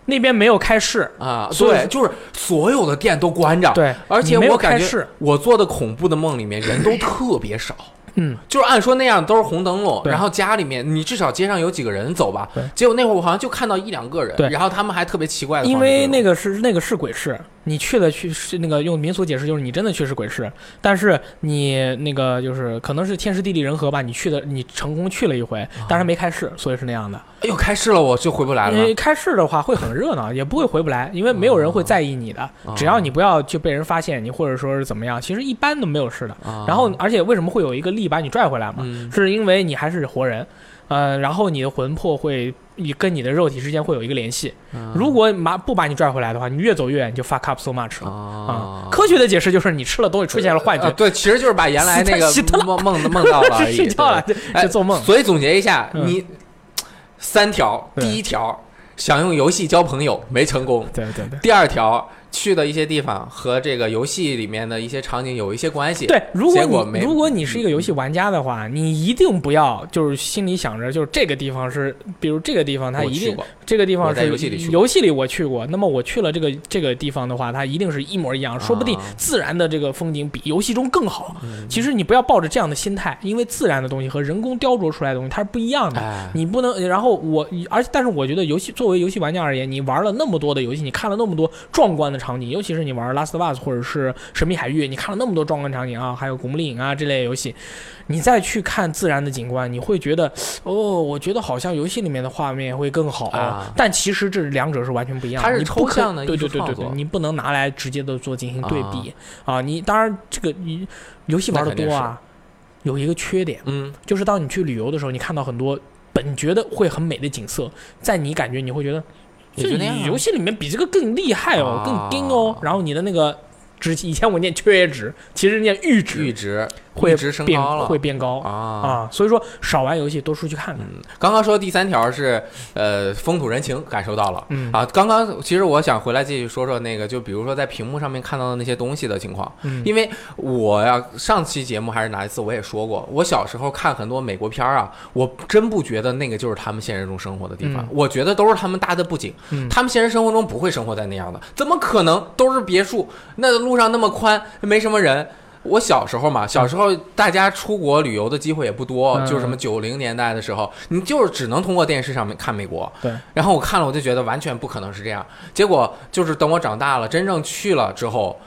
那边没有开市，啊，对，就是所有的店都关着。对，而且我感觉我做的恐怖的梦里面人都特别少。嗯，就是按说那样都是红灯笼，然后家里面你至少街上有几个人走吧。对。结果那会儿我好像就看到一两个人，对。然后他们还特别奇怪的，因为那个个是那个是鬼市，你去了去是那个用民俗解释就是你真的去是鬼市，但是你那个就是可能是天时地利人和吧，你去的你成功去了一回，但是没开市，所以是那样的。哎呦开市了我就回不来了。因为开市的话会很热闹，也不会回不来，因为没有人会在意你的，哦只要你不要就被人发现你，或者说是怎么样，其实一般都没有事的。啊。然后而且为什么会有一个力把你拽回来嘛？嗯。是因为你还是活人，呃，然后你的魂魄会你跟你的肉体之间会有一个联系。嗯如果把不把你拽回来的话，你越走越远，你就 fuck up so much 了。啊啊，科学的解释就是你吃了东西出现了幻觉，啊对，其实就是把原来 (laughs) 那个梦梦梦到了 (laughs) 而已，睡觉了对就哎做梦。所以总结一下，嗯你三条，第一条想用游戏交朋友没成功，对对对。第二条去的一些地方和这个游戏里面的一些场景有一些关系。对，如果你如果你是一个游戏玩家的话，你一定不要就是心里想着就是这个地方是，比如这个地方它一定这个地方我在是游戏里游戏里我去过，那么我去了这个这个地方的话，它一定是一模一样，说不定啊自然的这个风景比游戏中更好。嗯其实你不要抱着这样的心态，因为自然的东西和人工雕琢出来的东西它是不一样的。哎，你不能，然后我，而且但是我觉得游戏作为游戏玩家而言，你玩了那么多的游戏，你看了那么多壮观的场景，尤其是你玩《Last of Us》或者是《神秘海域》，你看了那么多壮观场景啊，还有《古墓丽影》啊这类游戏，你再去看自然的景观，你会觉得，哦，我觉得好像游戏里面的画面会更好，啊。但其实这两者是完全不一样的，它是抽象的对对对对对，你不能拿来直接的做进行对比啊。你当然这个你游戏玩的多啊，有一个缺点。嗯，就是当你去旅游的时候，你看到很多本觉得会很美的景色，在你感觉你会觉得，就那样啊。游戏里面比这个更厉害哦，啊。更精哦。然后你的那个值，以前我念缺值，其实念阈值。阈值会阈值升变高了会变高啊。啊。所以说少玩游戏，多出去看看。嗯，刚刚说第三条是呃风土人情感受到了。嗯啊，刚刚其实我想回来继续说说那个，就比如说在屏幕上面看到的那些东西的情况，嗯因为我呀上期节目还是哪一次我也说过，我小时候看很多美国片儿啊，我真不觉得那个就是他们现实中生活的地方，嗯我觉得都是他们搭的布景，嗯他们现实生活中不会生活在那样的，怎么可能都是别墅？那路上那么宽，没什么人。我小时候嘛，小时候大家出国旅游的机会也不多，嗯就是什么九零年代的时候，你就是只能通过电视上面看美国。对，然后我看了，我就觉得完全不可能是这样。结果就是等我长大了，真正去了之后，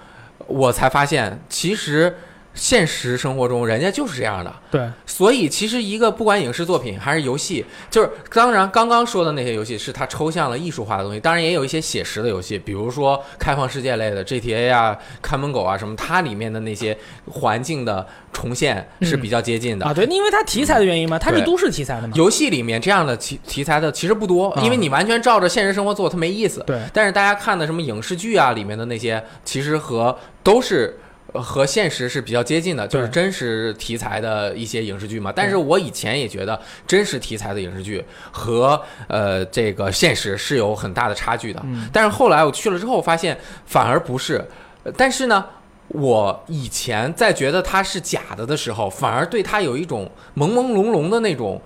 我才发现，其实现实生活中人家就是这样的。对，所以其实一个不管影视作品还是游戏，就是当然刚刚说的那些游戏是它抽象了艺术化的东西，当然也有一些写实的游戏，比如说开放世界类的 GTA 啊、看门狗啊什么，它里面的那些环境的重现是比较接近的。啊，对，因为它题材的原因嘛，它是都市题材的嘛。游戏里面这样的题题材的其实不多，啊因为你完全照着现实生活做，它没意思。对，但是大家看的什么影视剧啊，里面的那些其实和都是。呃和现实是比较接近的，就是真实题材的一些影视剧嘛。但是我以前也觉得真实题材的影视剧和呃这个现实是有很大的差距的。嗯但是后来我去了之后，发现反而不是。呃但是呢，我以前在觉得它是假的的时候，反而对它有一种朦朦胧胧的那种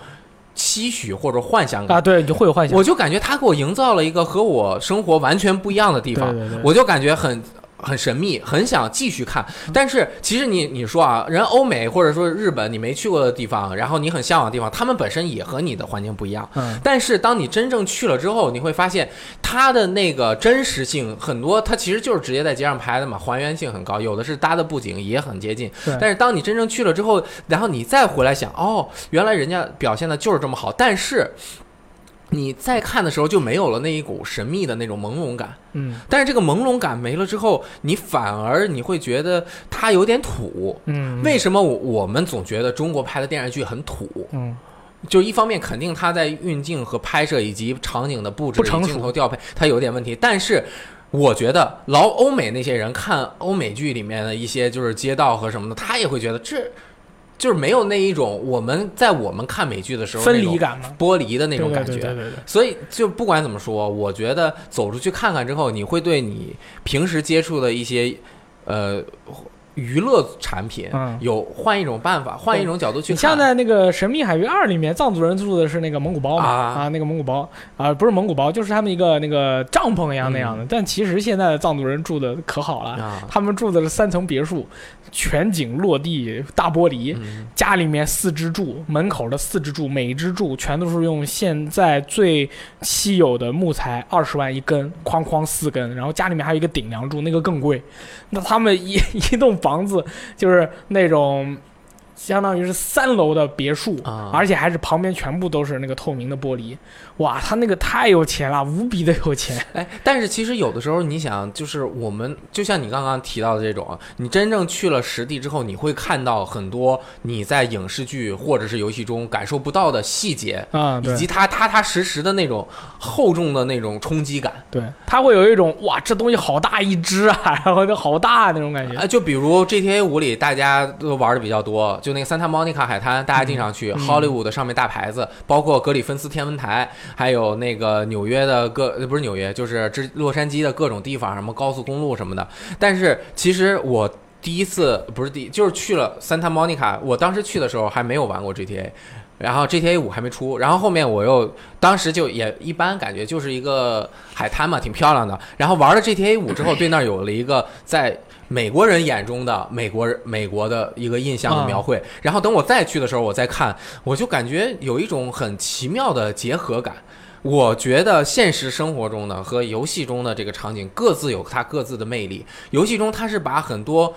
期许或者幻想感。啊，对，你就会有幻想。我就感觉他给我营造了一个和我生活完全不一样的地方，对对对我就感觉很很神秘，很想继续看。但是其实你你说啊，人欧美或者说日本你没去过的地方，然后你很向往的地方，他们本身也和你的环境不一样。嗯但是当你真正去了之后，你会发现它的那个真实性很多，它其实就是直接在街上拍的嘛，还原性很高，有的是搭的布景也很接近。对但是当你真正去了之后，然后你再回来想，哦，原来人家表现的就是这么好，但是。你再看的时候就没有了那一股神秘的那种朦胧感，嗯但是这个朦胧感没了之后，你反而你会觉得它有点土。嗯，为什么我我们总觉得中国拍的电视剧很土？嗯就一方面肯定它在运镜和拍摄以及场景的布置、镜头调配，它有点问题。但是我觉得老欧美那些人看欧美剧里面的一些就是街道和什么的，他也会觉得这就是没有那一种我们在我们看美剧的时候分离感嘛，剥离的那种对感觉。对对对对对所以，就不管怎么说，我觉得走出去看看之后，你会对你平时接触的一些呃娱乐产品嗯有换一种办法，换一种角度去你看。像在那个《神秘海域二》里面，藏族人住的是那个蒙古包嘛啊那个蒙古包啊，不是蒙古包，就是他们一个那个帐篷一样那样的。但其实现在的藏族人住的可好了，他们住的是三层别墅，全景落地大玻璃，嗯家里面四支柱，门口的四支柱，每一支柱全都是用现在最稀有的木材，二十万一根，哐哐四根，然后家里面还有一个顶梁柱，那个更贵。那他们一 (laughs) 一栋房子就是那种。相当于是三楼的别墅，啊而且还是旁边全部都是那个透明的玻璃，哇，他那个太有钱了，无比的有钱。(laughs) 哎，但是其实有的时候，你想，就是我们就像你刚刚提到的这种，你真正去了实地之后，你会看到很多你在影视剧或者是游戏中感受不到的细节，啊、对以及它踏踏实实的那种厚重的那种冲击感。对，(laughs) 他会有一种哇，这东西好大一只啊，然后就好大那种感觉。啊，就比如 GTA 五里，大家都玩的比较多，就那个 Santa Monica 海滩，大家经常去、嗯 Hollywood 的上面大牌子，包括格里芬斯天文台，还有那个纽约的各不是纽约，就是这洛杉矶的各种地方，什么高速公路什么的。但是其实我第一次不是第，就是去了 Santa Monica，我当时去的时候还没有玩过 GTA。然后 GTA 五还没出，然后后面我又当时就也一般，感觉就是一个海滩嘛，挺漂亮的。然后玩了 GTA 五之后，对那儿有了一个在美国人眼中的美国人美国的一个印象的描绘。然后等我再去的时候，我再看，我就感觉有一种很奇妙的结合感。我觉得现实生活中呢和游戏中的这个场景各自有它各自的魅力。游戏中它是把很多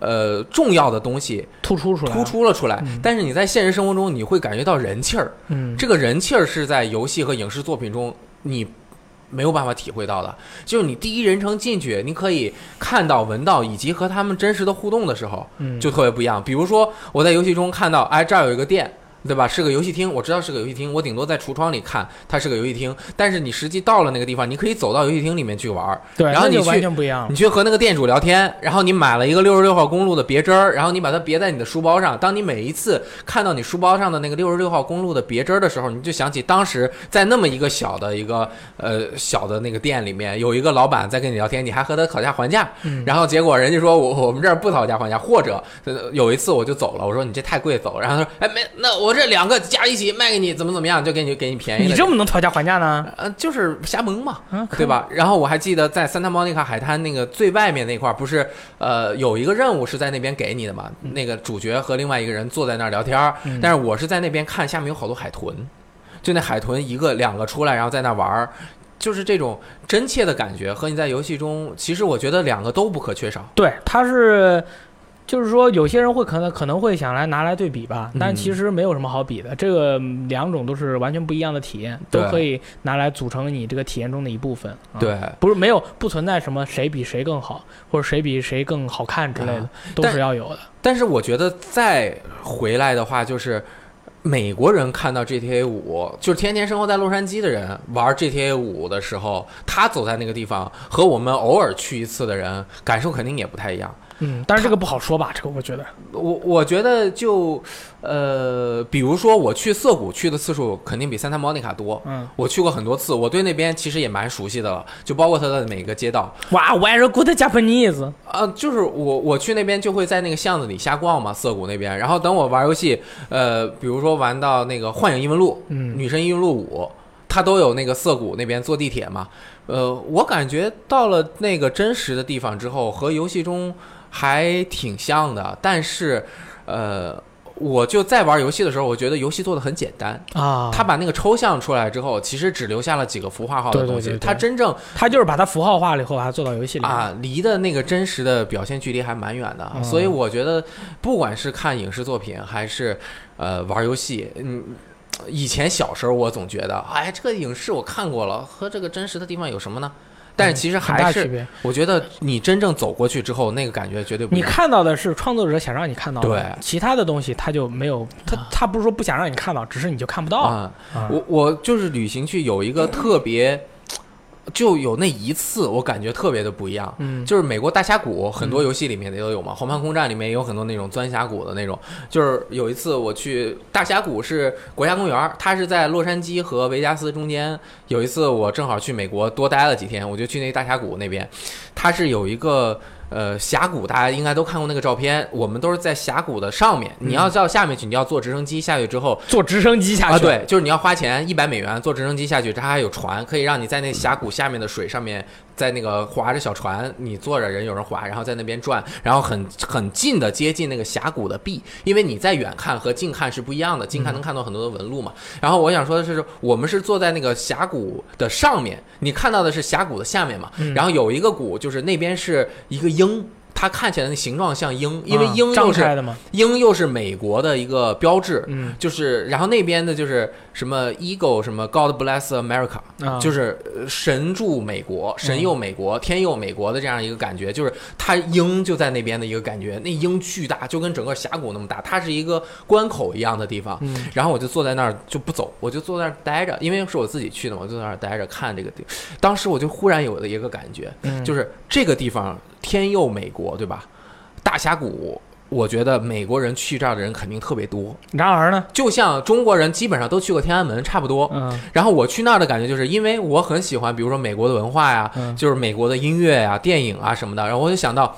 呃重要的东西突出出来，突，出了出来，嗯但是你在现实生活中你会感觉到人气儿。嗯，这个人气儿是在游戏和影视作品中你没有办法体会到的，就是你第一人称进去，你可以看到、闻到，以及和他们真实的互动的时候，嗯就特别不一样。比如说我在游戏中看到，哎，这儿有一个店。对吧？是个游戏厅，我知道是个游戏厅，我顶多在橱窗里看它是个游戏厅，但是你实际到了那个地方，你可以走到游戏厅里面去玩儿，对，然后你去完全不一样你。去和那个店主聊天，然后你买了一个六十六号公路的别针儿，然后你把它别在你的书包上。当你每一次看到你书包上的那个六十六号公路的别针儿的时候，你就想起当时在那么一个小的一个呃小的那个店里面，有一个老板在跟你聊天，你还和他讨价还价，嗯然后结果人家说我我们这儿不讨价还价，或者呃有一次我就走了，我说你这太贵走，然后他说哎没那我这两个加一起卖给你怎么怎么样，就给你给你便宜你。这么能讨价还价呢？呃就是瞎蒙嘛。对？吧？然后我还记得在三塔莫尼卡海滩那个最外面那块儿，不是呃有一个任务是在那边给你的嘛？那个主角和另外一个人坐在那儿聊天儿，嗯但是我是在那边看下面有好多海豚，就那海豚一个两个出来，然后在那玩儿。就是这种真切的感觉，和你在游戏中，其实我觉得两个都不可缺少。对，它是。就是说，有些人会可能可能会想来拿来对比吧，但嗯其实没有什么好比的。这个嗯两种都是完全不一样的体验，都可以拿来组成你这个体验中的一部分。啊对，不是没有不存在什么谁比谁更好，或者谁比谁更好看之类的，啊都是要有的。但是我觉得再回来的话，就是美国人看到 GTA 五，就是天天生活在洛杉矶的人玩 GTA 五的时候，他走在那个地方，和我们偶尔去一次的人感受肯定也不太一样。嗯，但是这个不好说吧？这个我觉得，我我觉得就呃，比如说我去涩谷去的次数肯定比 Santa Monica 多。嗯，我去过很多次，我对那边其实也蛮熟悉的了，就包括它的每个街道。哇，very good Japanese，啊，就是我我去那边就会在那个巷子里瞎逛嘛，涩谷那边。然后等我玩游戏，呃，比如说玩到那个《幻影异闻录》，嗯女神异闻录五》，它都有那个涩谷那边坐地铁嘛。呃，我感觉到了那个真实的地方之后，和游戏中还挺像的。但是，呃，我就在玩游戏的时候，我觉得游戏做的很简单。啊，他把那个抽象出来之后，其实只留下了几个符号化的东西。对对对对它真正他就是把它符号化了以后，把它做到游戏里。啊，离的那个真实的表现距离还蛮远的，嗯所以我觉得，不管是看影视作品还是呃玩游戏，嗯，以前小时候我总觉得，哎，这个影视我看过了，和这个真实的地方有什么呢？但是其实还是。我觉得你真正走过去之后，那个感觉绝对不一你。看到的是创作者想让你看到的，对其他的东西他就没有，他他不是说不想让你看到，只是你就看不到。啊、啊我我就是旅行去有一个特别，就有那一次，我感觉特别的不一样。嗯，就是美国大峡谷，很多游戏里面的都有嘛，黄盘空战》里面也有很多那种钻峡谷的那种。就是有一次我去大峡谷是国家公园，它是在洛杉矶和维加斯中间。有一次我正好去美国多待了几天，我就去那大峡谷那边，它是有一个。呃，峡谷大家应该都看过那个照片，我们都是在峡谷的上面。你要到下面去，你要坐直升机下去之后，坐直升机下去啊，对，就是你要花钱一百美元坐直升机下去，它还有船，可以让你在那峡谷下面的水上面，在那个划着小船，你坐着人有人划，然后在那边转，然后很很近的接近那个峡谷的壁，因为你在远看和近看是不一样的，近看能看到很多的纹路嘛。然后我想说的是，我们是坐在那个峡谷的上面，你看到的是峡谷的下面嘛，嗯然后有一个谷，就是那边是一个鹰。它看起来那形状像鹰，因为啊鹰又是、鹰又是美国的一个标志，嗯。就是，然后那边的就是什么 Eagle，什么 God bless America，、啊，就是呃神助美国、神佑美国、天佑美国的这样一个感觉，就是它鹰就在那边的一个感觉，那鹰巨大，就跟整个峡谷那么大，它是一个关口一样的地方。嗯。然后我就坐在那儿就不走，我就坐在那儿待着，因为是我自己去的嘛，我就在那儿待着看这个地。当时我就忽然有了一个感觉，嗯。就是这个地方天佑美国，对吧？大峡谷，我觉得美国人去这儿的人肯定特别多，然而呢，就像中国人基本上都去过天安门差不多。嗯然后我去那儿的感觉就是，因为我很喜欢，比如说美国的文化呀，嗯就是美国的音乐呀、电影啊什么的。然后我就想到，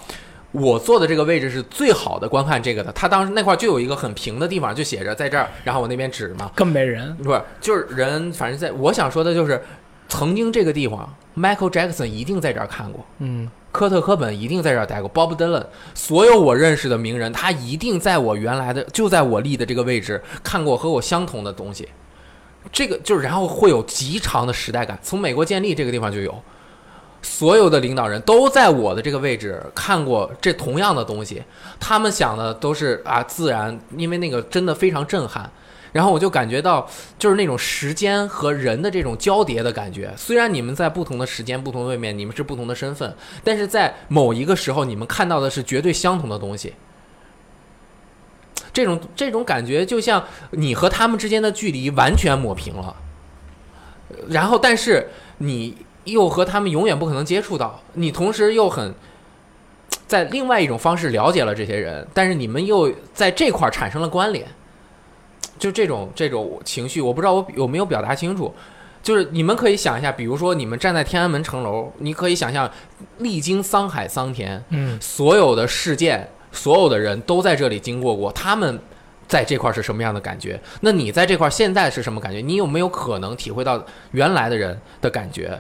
我坐的这个位置是最好的观看这个的。他当时那块儿就有一个很平的地方，就写着在这儿，然后我那边指嘛，更没人，不是，就是人，反正在我想说的就是，曾经这个地方，Michael Jackson 一定在这儿看过。嗯科特·科本一定在这待过，Bob Dylan，所有我认识的名人，他一定在我原来的就在我立的这个位置看过和我相同的东西。这个就是，然后会有极长的时代感。从美国建立这个地方就有，所有的领导人都在我的这个位置看过这同样的东西，他们想的都是啊自然，因为那个真的非常震撼。然后我就感觉到，就是那种时间和人的这种交叠的感觉。虽然你们在不同的时间、不同的位面，你们是不同的身份，但是在某一个时候，你们看到的是绝对相同的东西。这种这种感觉，就像你和他们之间的距离完全抹平了，然后但是你又和他们永远不可能接触到，你同时又很在另外一种方式了解了这些人，但是你们又在这块产生了关联。就这种这种情绪，我不知道我有没有表达清楚。就是你们可以想一下，比如说你们站在天安门城楼，你可以想象历经沧海桑田，嗯所有的事件，所有的人都在这里经过过，他们在这块儿是什么样的感觉？那你在这块儿现在是什么感觉？你有没有可能体会到原来的人的感觉？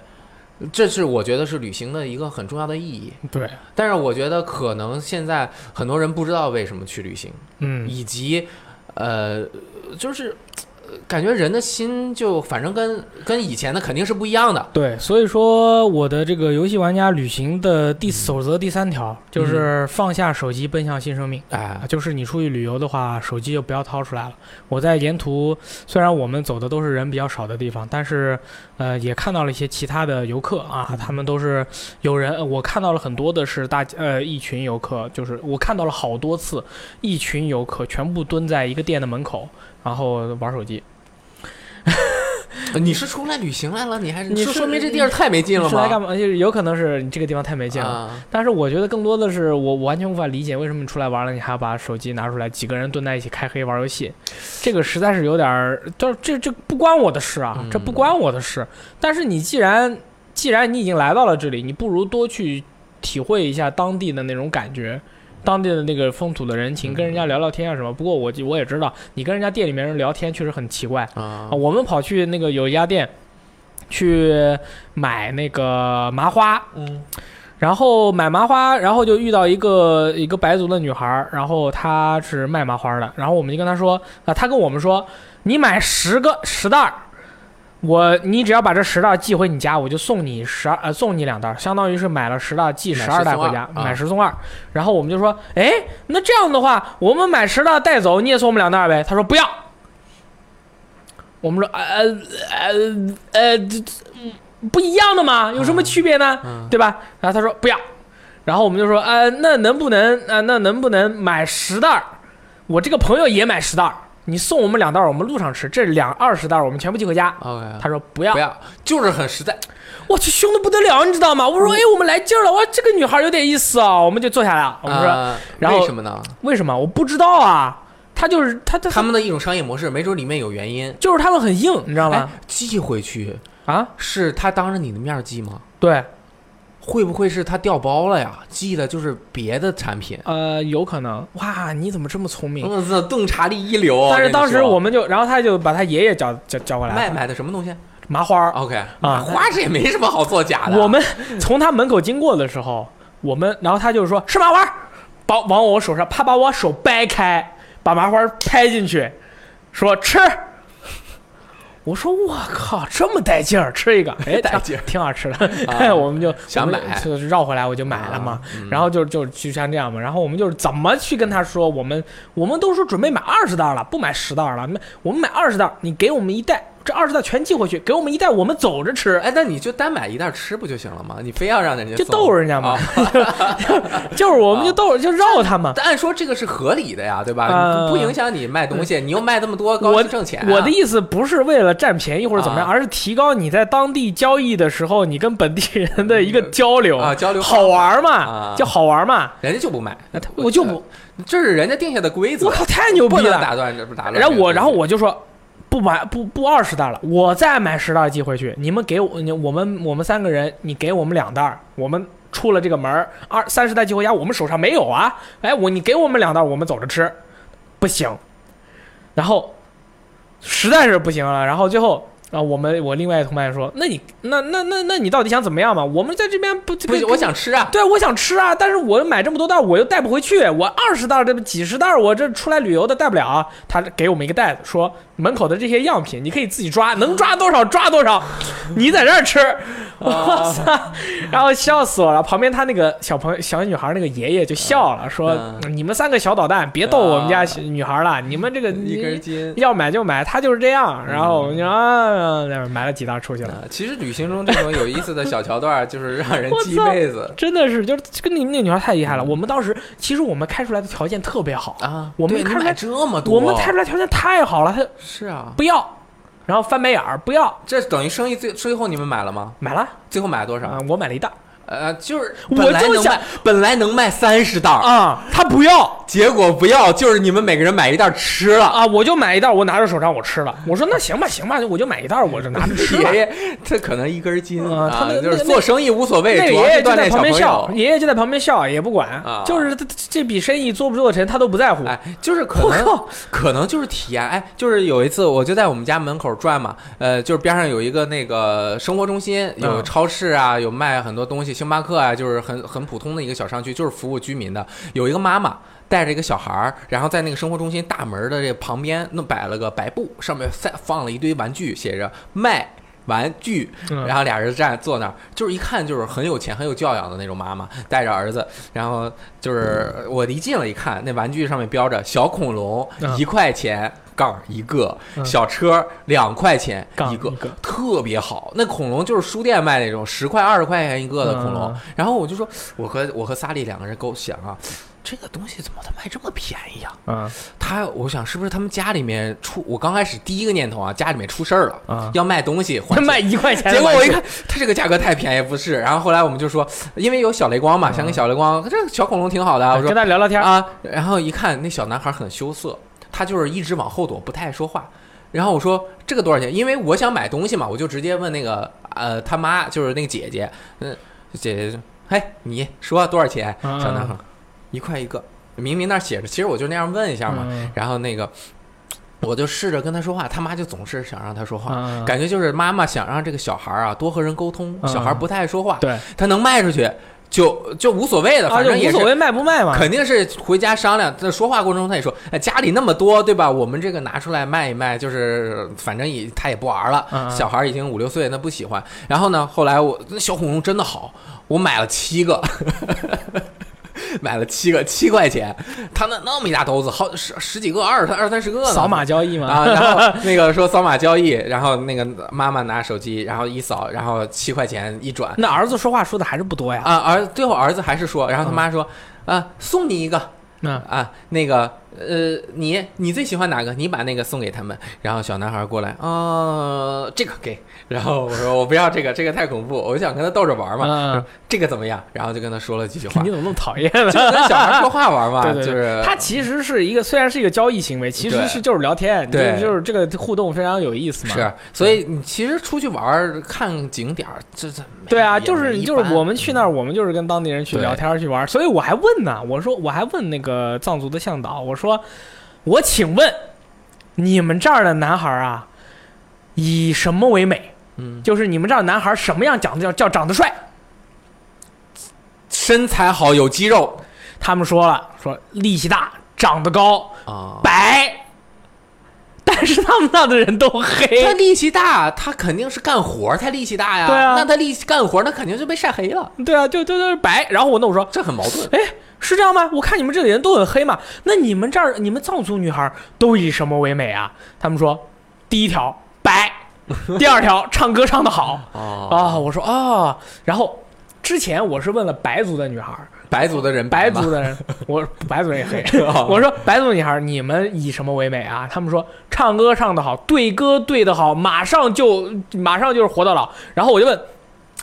这是我觉得是旅行的一个很重要的意义。对，但是我觉得可能现在很多人不知道为什么去旅行，嗯以及呃，就是感觉人的心就反正跟跟以前的肯定是不一样的。对，所以说我的这个游戏玩家旅行的第守则第三条就是放下手机，奔向新生命。哎啊，，就是你出去旅游的话，手机就不要掏出来了。我在沿途，虽然我们走的都是人比较少的地方，但是呃，也看到了一些其他的游客啊，他们都是有人，我看到了很多的是大呃一群游客，就是我看到了好多次，一群游客全部蹲在一个店的门口，然后玩手机。(laughs) 你是出来旅行来了，你还是你是说说明这地儿太没劲了吗？是来干嘛？就是有可能是你这个地方太没劲了。啊，但是我觉得更多的是我我完全无法理解为什么你出来玩了，你还要把手机拿出来，几个人蹲在一起开黑玩游戏，这个实在是有点儿，这这这不关我的事啊，嗯这不关我的事。但是你既然既然你已经来到了这里，你不如多去体会一下当地的那种感觉。当地的那个风土的人情，嗯。跟人家聊聊天啊什么。不过我我也知道，你跟人家店里面人聊天确实很奇怪。啊。啊。我们跑去那个有一家店，去买那个麻花，嗯。然后买麻花，然后就遇到一个一个白族的女孩，然后她是卖麻花的，然后我们就跟她说啊，她跟我们说，你买十个十袋儿，我你只要把这十袋寄回你家，我就送你十二呃送你两袋，相当于是买了十袋寄买十二袋回家，买十送二。然后我们就说，哎，那这样的话，我们买十袋带走，你也送我们两袋呗？他说不要。我们说呃呃呃这这不一样的嘛，有什么区别呢？嗯对吧？然后他说不要，然后我们就说，呃，那能不能，呃，那能不能买十袋儿？我这个朋友也买十袋儿，你送我们两袋儿，我们路上吃，这两二十袋儿我们全部寄回家。，OK，他说不要不，要，就是很实在。我去凶的不得了，你知道吗？我说，哎，我们来劲儿了，我说这个女孩有点意思啊，我们就坐下来了。我们说、啊然后为什么呢？为什么？我不知道啊，他就是他他他们的一种商业模式，没准里面有原因。就是他们很硬，你知道哎吗？，寄回去啊，是他当着你的面儿寄吗？对，会不会是他掉包了呀？寄的就是别的产品。呃，有可能。哇，你怎么这么聪明？我操，洞察力一流。但是当时我们们就，然后他就把他爷爷叫叫叫过来，卖买的什么东西麻花儿。？OK 啊，啊花这也没什么好作假的。我们从他门口经过的时候，我们然后他就说是麻花，把往我手上啪把我手掰开，把麻花拍进去，说吃。我说我靠，这么带劲儿，吃一个，哎，带劲儿。挺挺好吃的，啊我们就想买。就就绕回来我就买了嘛。啊嗯。然后就就就像这样嘛，然后我们就是怎么去跟他说，我们我们都说准备买二十袋了，不买十袋了，我们买二十袋，你给我们一袋，这二十袋全寄回去，给我们一袋，我们走着吃，哎，那你就单买一袋吃不就行了吗？你非要让人家就逗人家嘛啊，(laughs) (laughs) 就是我们就逗就绕他嘛。但按说这个是合理的呀，对吧？呃不不影响你卖东西，你又卖这么多，高我兴挣钱啊。我的意思不是为了占便宜或者怎么样，啊而是提高你在当地交易的时候，你跟本地人的一个交流啊交流好玩嘛啊，就好玩嘛。人家就不卖，那他我就不，这是人家定下的规则我，靠，太牛逼了！打断这不打断。然后我，然后我就说。不买不不二十袋了，我再买十袋寄回去。你们给我，你我们我们三个人，你给我们两袋，我们出了这个门，二三十袋寄回家，我们手上没有啊。哎，我你给我们两袋，我们走着吃，不行。然后实在是不行了，然后最后啊，我们我另外一同伴说，那你那那那那你到底想怎么样嘛？我们在这边不这个不，我想吃啊。对，我想吃啊，但是我买这么多袋，我又带不回去。我二十袋儿，这几十袋，我这出来旅游的带不了啊。他给我们一个袋子，说门口的这些样品你可以自己抓，能抓多少抓多少，你在这儿吃。(laughs) 我操！然后笑死我了。旁边他那个小朋友、小女孩那个爷爷就笑了，说：“嗯你们三个小捣蛋，别逗我们家女孩了，你们这个一根筋。要买就买，他就是这样。”然后我们就啊，那买了几袋出去了。啊其实旅行中这种有意思的小桥段，(laughs) 就是让人记一辈子真的是，就是跟你们那女孩太厉害了。我们当时其实我们开出来的条件特别好，啊！我们开出来这么多，我们开出来条件太好了，他是啊，不要，然后翻白眼儿不要，这等于生意最最后你们买了吗？买了最后买了多少啊？，我买了一袋呃，就是我就想，本来能卖三十袋，啊，他不要结果不要，就是你们每个人买一袋吃了。啊，我就买一袋，我拿着手上我吃了。我说那行吧行吧，我就买一袋，我就拿着吃吧。爷爷他可能一根筋啊他们就是做生意无所谓，爷爷就在旁边笑，友。爷爷就在旁边笑，也不管，啊就是这这笔生意做不做得成，他都不在乎。哎，就是可能可能就是体验，哎，就是有一次我就在我们家门口转嘛，呃，就是边上有一个那个生活中心，有嗯超市啊，有卖很多东西，星巴克啊，就是很很普通的一个小商区，就是服务居民的。有一个妈妈带着一个小孩儿，然后在那个生活中心大门的这旁边弄摆了个白布，上面放放了一堆玩具，写着卖。玩具，嗯然后俩人站坐那儿，就是一看就是很有钱、很有教养的那种妈妈，带着儿子，然后就是我离近了一看，那玩具上面标着小恐龙嗯一块钱杠一个，嗯小车两块钱一个杠一，个特别好。那恐龙就是书店卖那种十块、二十块钱一个的恐龙。嗯然后我就说，我和我和萨利两个人勾想啊，这个东西怎么它卖这么便宜啊？嗯他，我想是不是他们家里面出？我刚开始第一个念头啊，家里面出事儿了，啊，要卖东西还他 (laughs) 卖一块钱结，果我一看，它这个价格太便宜，不是。然后后来我们就说，因为有小雷光嘛，嗯想给小雷光，这个小恐龙挺好的。我说跟他聊聊天。啊，然后一看那小男孩很羞涩，他就是一直往后躲，不太爱说话。然后我说这个多少钱？因为我想买东西嘛，我就直接问那个呃他妈，就是那个姐姐，嗯，姐姐就，嘿，你说多少钱？嗯小男孩，一块一个，明明那儿写着，其实我就那样问一下嘛。嗯然后那个我就试着跟他说话，他妈就总是想让他说话，嗯感觉就是妈妈想让这个小孩儿啊多和人沟通，嗯小孩儿不太爱说话，对他能卖出去就就无所谓的，啊，反正也无所谓卖不卖嘛。肯定是回家商量，在说话过程中他也说，哎，家里那么多，对吧？我们这个拿出来卖一卖，就是反正也他也不玩了。嗯嗯小孩已经五六岁，那不喜欢。然后呢，后来我那小恐龙真的好，我买了七个。(laughs) 买了七个，七块钱，他那那么一大兜子，好十十几个，二二三十个呢。扫码交易嘛。啊，然后 (laughs) 那个说扫码交易，然后那个妈妈拿手机，然后一扫，然后七块钱一转，那儿子说话说的还是不多呀。啊，儿最后儿子还是说，然后他妈说，啊，送你一个，嗯啊，那个呃，你你最喜欢哪个？你把那个送给他们。然后小男孩过来，哦，这个给。然后我说我不要这个，这个太恐怖，我就想跟他逗着玩嘛。嗯这个怎么样？然后就跟他说了几句话你，怎么那么讨厌呢？(laughs) 就跟小孩说话玩嘛，对对对就是他其实是一个，虽然是一个交易行为，其实是就是聊天，对就是就是这个互动非常有意思嘛。是，所以你其实出去玩看景点，这这对啊，就是就是我们去那儿，我们就是跟当地人去聊天去玩，所以我还问呢，我说我还问那个藏族的向导，我说我请问你们这儿的男孩啊，以什么为美？嗯，就是你们这儿男孩什么样讲的叫叫长得帅？身材好有肌肉他们说了，说力气大，长得高，啊。白，但是他们那的人都黑他。力气大，他肯定是干活儿才力气大呀。对啊那他力气干活儿，那肯定就被晒黑了，对啊，就就就是白。然后我那我说，这很矛盾。哎，是这样吗？我看你们这里人都很黑嘛，那你们这儿你们藏族女孩都以什么为美啊？他们说，第一条白，(laughs) 第二条唱歌唱得好哦，啊。我说哦，然后之前我是问了白族的女孩，白族的人白族的人，(laughs) 我白族人也黑。(laughs) 哦我说白族女孩，你们以什么为美啊？他们说唱歌唱得好，对歌对得好，马上就马上就是活到老。然后我就问，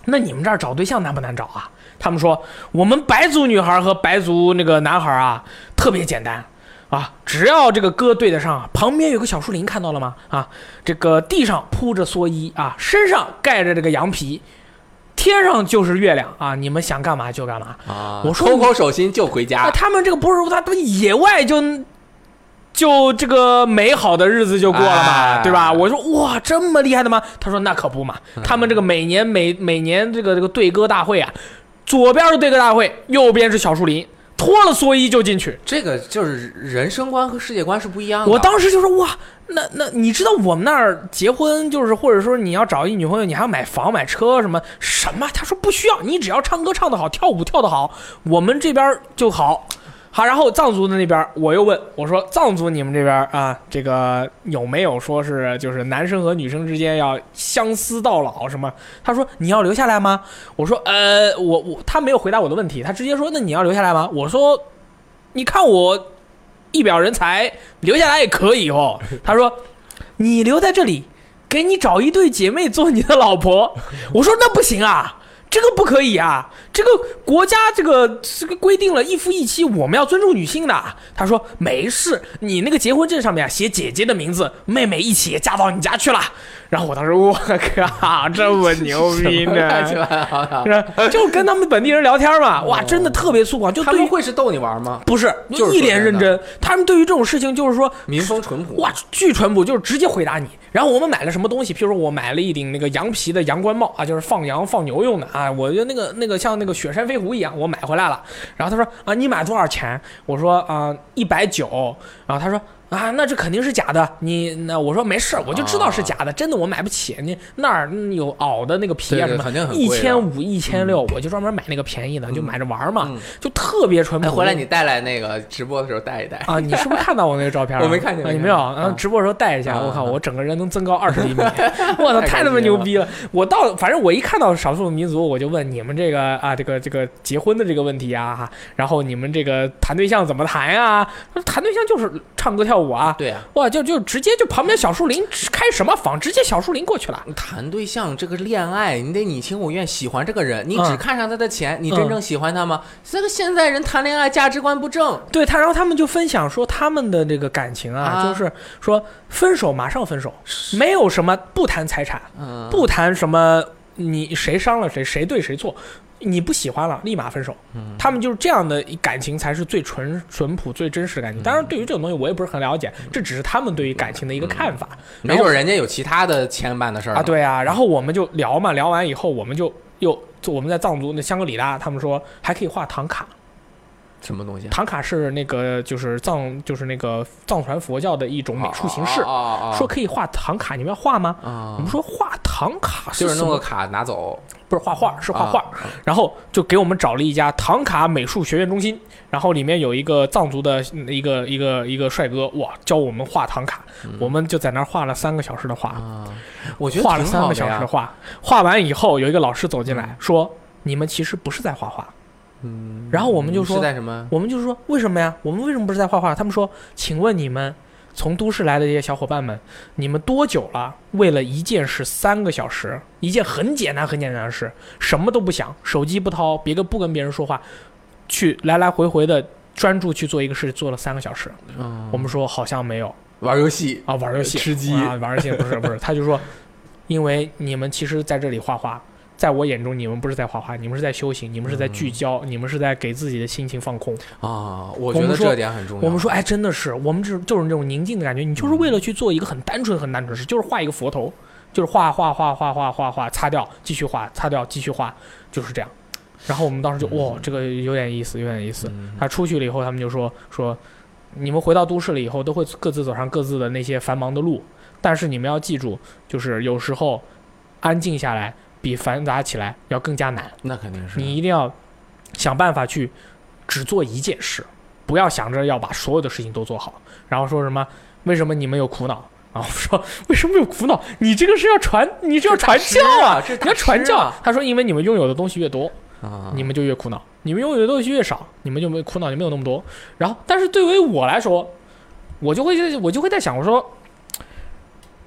那你们这儿找对象难不难找啊？他们说我们白族女孩和白族那个男孩啊，特别简单。啊，只要这个歌对得上，旁边有个小树林，看到了吗？啊，这个地上铺着蓑衣啊，身上盖着这个羊皮，天上就是月亮啊，你们想干嘛就干嘛。啊，我说抠抠手心就回那家。他们这个不是他他们野外就就这个美好的日子就过了嘛，哎对吧？我说哇，这么厉害的吗？他说那可不嘛，他们这个每年每每年这个这个对歌大会啊，左边是对歌大会，右边是小树林，脱了蓑衣就进去。这个就是人生观和世界观是不一样的。我当时就说哇，那那你知道我们那儿结婚就是或者说你要找一女朋友，你还要买房买车什么什么？他说不需要，你只要唱歌唱得好，跳舞跳得好，我们这边就好。好，然后藏族的那边我又问我说藏族你们这边啊，这个有没有说是就是男生和女生之间要相思到老什么？他说你要留下来吗？我说呃，我我他没有回答我的问题，他直接说那你要留下来吗？我说你看我一表人才，留下来也可以哦。(laughs) 他说：“你留在这里，给你找一对姐妹做你的老婆。(laughs) ”我说：“那不行啊，这个不可以啊，这个国家这个这个规定了一夫一妻，我们要尊重女性的。”他说：“没事，你那个结婚证上面写姐姐的名字，妹妹一起也嫁到你家去了。”然后我当时我靠，这么牛逼呢！就跟他们本地人聊天嘛，哇，真的特别粗犷，就他们会是逗你玩吗？不是就一脸认真，他们对于这种事情就是说民风淳朴。哇，巨淳朴，就是直接回答你。然后我们买了什么东西？譬如说我买了一顶那个羊皮的羊冠帽啊，就是放羊放牛用的啊。我觉得那个那个像那个雪山飞狐一样，我买回来了。然后他说啊，你买多少钱？我说啊，一百九。然后他说。啊，那这肯定是假的。你那我说没事，我就知道是假的，真的我买不起。你那儿嗯有袄的那个皮啊什么对对肯定，很一千五、一千六，我就专门买那个便宜的，就买着玩嘛，嗯就特别淳朴。哎，回来你带来那个直播的时候带一带。啊，你是不是看到我那个照片了？(laughs) 我没看见啊你没有？然后直播的时候带一下，啊我靠，啊我整个人能增高二十厘米，(laughs) 我操，太太他妈牛逼了！我到，反正我一看到少数民族，我就问你们这个啊，这个这个结婚的这个问题啊，然后你们这个谈对象怎么谈呀？谈对象就是唱歌跳舞啊，对啊，哇，就就直接就旁边小树林开什么房，直接小树林过去了。谈对象这个恋爱，你得你情我愿，喜欢这个人，你嗯。只看上他的钱，你真正喜欢他吗？这个现在人谈恋爱价值观不正，对他，然后他们就分享说他们的这个感情啊，啊。就是说分手马上分手，没有什么不谈财产，嗯，不谈什么你谁伤了谁，谁对谁错，你不喜欢了，立马分手。嗯他们就是这样的感情才是最纯淳朴、最真实的感情。当然，对于这种东西我也不是很了解，这只是他们对于感情的一个看法。没准人家有其他的牵绊的事儿啊，对啊，然后我们就聊嘛，聊完以后我们就又我们在藏族那香格里拉，他们说还可以画唐卡，什么东西？唐卡是那个就是藏就是那个藏传佛教的一种美术形式，啊说可以画唐卡，你们要画吗？啊我们说画唐卡就是弄个卡拿走，不是画画，是画画。啊然后就给我们找了一家唐卡美术学院中心，然后里面有一个藏族的嗯一个一个一个帅哥，哇，教我们画唐卡，我们就在那儿画了三个小时的画，啊，我觉得画了三个小时的画，画完以后有一个老师走进来说：“你们其实不是在画画。”嗯，然后我们就说是在什么？我们就说为什么呀？我们为什么不是在画画？他们说，请问你们从都市来的这些小伙伴们，你们多久了？为了一件事三个小时，一件很简单很简单的事，什么都不想，手机不掏，别个不跟别人说话，去来来回回的专注去做一个事，做了三个小时。嗯我们说好像没有玩游戏啊，玩游戏吃鸡啊，玩游戏不是不是，他就说，因为你们其实在这里画画。在我眼中，你们不是在画画，你们是在修行，你们是在聚焦，你们是在给自己的心情放空。啊，我觉得这点很重要。我们说，哎，真的是，我们这就是那种宁静的感觉。你就是为了去做一个很单纯、很单纯的事，就是画一个佛头，就是画画画画画画画，擦掉，继续画，擦掉，继续画，就是这样。然后我们当时就，哇，这个有点意思，有点意思。嗯他出去了以后，他们就说说，你们回到都市了以后，都会各自走上各自的那些繁忙的路，但是你们要记住，就是有时候安静下来比繁杂起来要更加难。那肯定是你一定要想办法去只做一件事，不要想着要把所有的事情都做好。然后说什么？为什么你们有苦恼？然后说为什么有苦恼？你这个是要传，你是要传教啊你要传教啊。他说，因为你们拥有的东西越多，啊，你们就越苦恼；你们拥有的东西越少，你们就没苦恼就没有那么多。然后，但是对于我来说，我就会我就会在想，我说，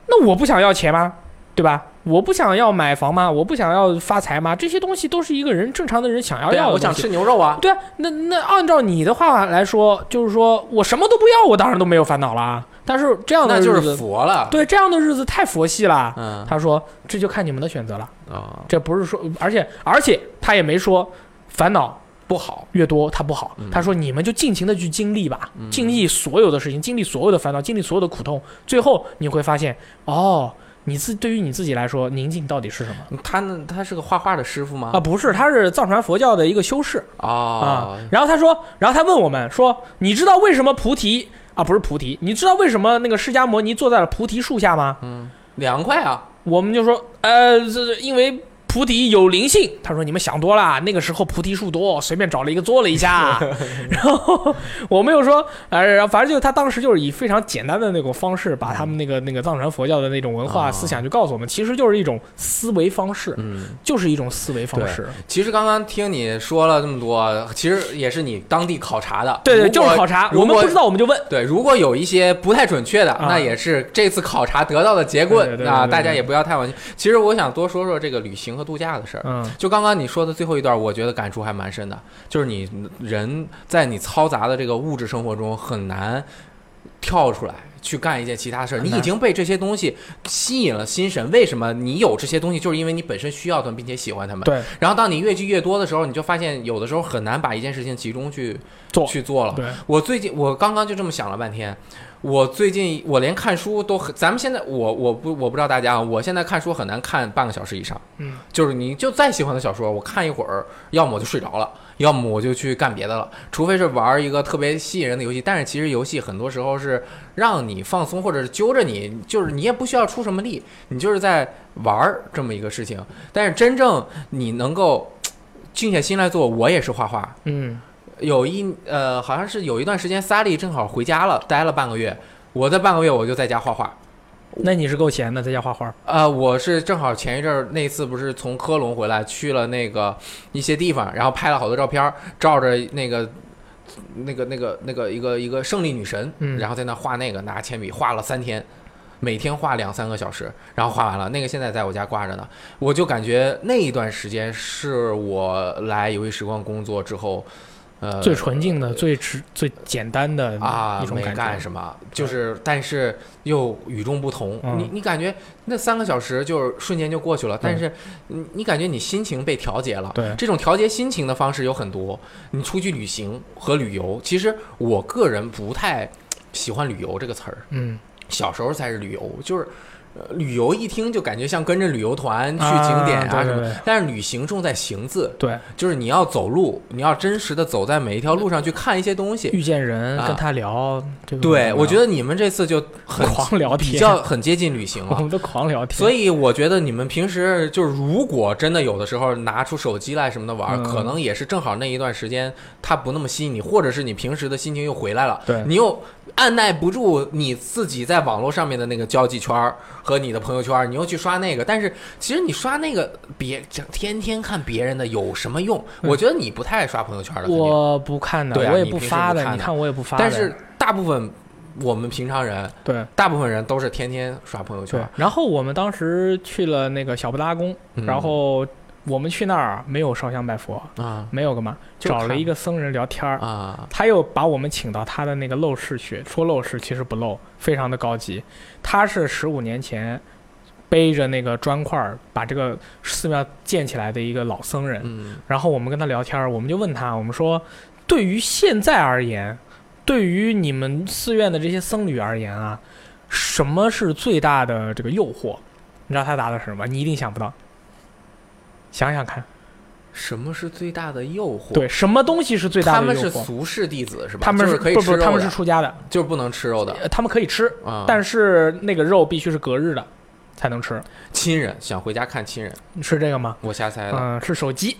那我不想要钱吗？对吧？我不想要买房吗？我不想要发财吗？这些东西都是一个人正常的人想要要。我想吃牛肉啊，对啊，那那按照你的话来说，就是说我什么都不要，我当然都没有烦恼啦。但是这样的那就是日子，佛了。对这样的日子太佛系了。嗯他说这就看你们的选择了，啊，这不是说，而且而且他也没说烦恼不好。越多他不好，嗯他说你们就尽情的去经历吧，经历所有的事情，经历所有的烦恼，经历所有的苦痛，最后你会发现，哦，你自对于你自己来说，宁静到底是什么？他呢？他是个画画的师傅吗？啊，不是，他是藏传佛教的一个修士啊啊。然后他说，然后他问我们说，你知道为什么菩提啊不是菩提，你知道为什么那个释迦摩尼坐在了菩提树下吗？嗯凉快啊！我们就说，呃，这这因为菩提有灵性。他说你们想多了，那个时候菩提树多，随便找了一个坐了一下。(laughs) 然后我没有说，呃，然后反正就是他当时就是以非常简单的那种方式，把他们那个那个藏传佛教的那种文化啊思想就告诉我们，其实就是一种思维方式，嗯，就是一种思维方式。其实刚刚听你说了这么多，其实也是你当地考察的。对对，就是考察，我们不知道我们就问。对，如果有一些不太准确的，啊那也是这次考察得到的结论对对对啊，对对大家也不要太往心。其实我想多说说这个旅行和度假的事儿。嗯就刚刚你说的最后一段，我觉得感触还蛮深的，就是你人在你嘈杂的这个物质生活中很难跳出来去干一件其他事儿，你已经被这些东西吸引了心神。为什么你有这些东西？就是因为你本身需要他们，并且喜欢他们。对，然后当你越积越多的时候，你就发现有的时候很难把一件事情集中去做去做了。对，我最近我刚刚就这么想了半天，我最近我连看书都很，咱们现在我我不我不知道大家啊，我现在看书很难看半个小时以上，嗯，就是你就再喜欢的小说，我看一会儿，要么我就睡着了，要么我就去干别的了，除非是玩一个特别吸引人的游戏。但是其实游戏很多时候是让你放松，或者是揪着你，就是你也不需要出什么力，你就是在玩儿这么一个事情。但是真正你能够静下心来做，我也是画画，嗯有一呃，好像是有一段时间，萨利正好回家了，待了半个月。我在半个月我就在家画画。那你是够闲的，在家画画。呃，我是正好前一阵儿那次不是从科隆回来，去了那个一些地方，然后拍了好多照片儿，照着那个那个那个那个一个一个胜利女神，嗯然后在那画那个，拿铅笔画了三天。每天画两三个小时，然后画完了，那个现在在我家挂着呢。我就感觉那一段时间是我来游戏时光工作之后呃最纯净的、最直、最简单的啊没一种感觉。干什么，就是但是又与众不同。嗯你你感觉那三个小时就是瞬间就过去了，但是你你感觉你心情被调节了。对这种调节心情的方式有很多。你出去旅行和旅游，其实我个人不太喜欢“旅游”这个词儿。嗯，小时候才是旅游，就是。呃，旅游一听就感觉像跟着旅游团去景点啊什么，对对。但是旅行重在行字，对，就是你要走路，你要真实的走在每一条路上去看一些东西。遇见人啊。跟他聊，对，我觉得得你们这次就很狂聊天，比较很接近旅行了。(laughs) 我们都狂聊天，所以我觉得你们平时就是，如果真的有的时候拿出手机来什么的玩，嗯。可能也是正好那一段时间它不那么吸引你，或者是你平时的心情又回来了，对。你又按耐不住你自己在网络上面的那个交际圈和你的朋友圈，你又去刷那个。但是其实你刷那个别天天看别人的有什么用？我觉得你不太爱刷朋友圈的，我不看的，我也对啊你平时发的，不看的你看我也不发的。但是大部分我们平常人，对大部分人都是天天刷朋友圈。，然后我们当时去了那个小布达宫，嗯然后我们去那儿没有烧香拜佛，啊没有干嘛，找了一个僧人聊天儿。啊，他又把我们请到他的那个陋室去，说陋室其实不陋，非常的高级。他是十五年前背着那个砖块儿把这个寺庙建起来的一个老僧人。嗯然后我们跟他聊天儿，我们就问他，我们说，对于现在而言，对于你们寺院的这些僧侣而言啊，什么是最大的这个诱惑？你知道他答的是什么？你一定想不到。想想看，什么是最大的诱惑？对，什么东西是最大的诱惑？他们是俗世弟子是吧？他们就是可以不不，吃肉他们是，出家的，就是不能吃肉的呃他们可以吃，啊。但是那个肉必须是隔日的才能吃。亲人想回家看亲人，你吃这个吗？我瞎猜的，嗯，是手机，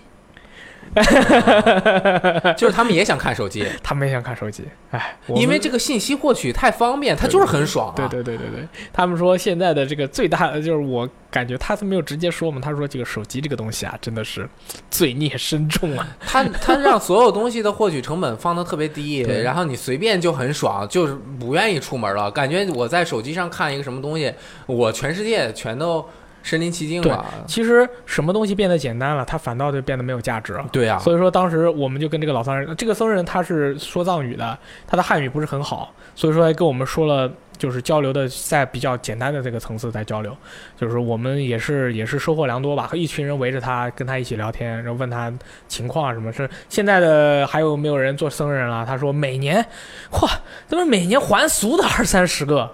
(laughs) 就是他们也想看手机，(laughs) 他们也想看手机。哎，因为这个信息获取太方便，它就是很爽啊。对对对对对，他们说现在的这个最大的就是我感觉他是没有直接说嘛，他说这个手机这个东西啊，真的是罪孽深重啊。(laughs) 他他让所有东西的获取成本放的特别低，然后你随便就很爽，就是不愿意出门了。感觉我在手机上看一个什么东西，我全世界全都身临其境了。其实什么东西变得简单了，它反倒就变得没有价值了。对啊，所以说当时我们就跟这个老僧人，这个僧人他是说藏语的，他的汉语不是很好，所以说还跟我们说了。就是交流的在比较简单的这个层次在交流，就是我们也是也是收获良多吧，和一群人围着他跟他一起聊天，然后问他情况啊什么是现在的还有没有人做僧人了？他说每年，嚯，怎么每年还俗的二三十个？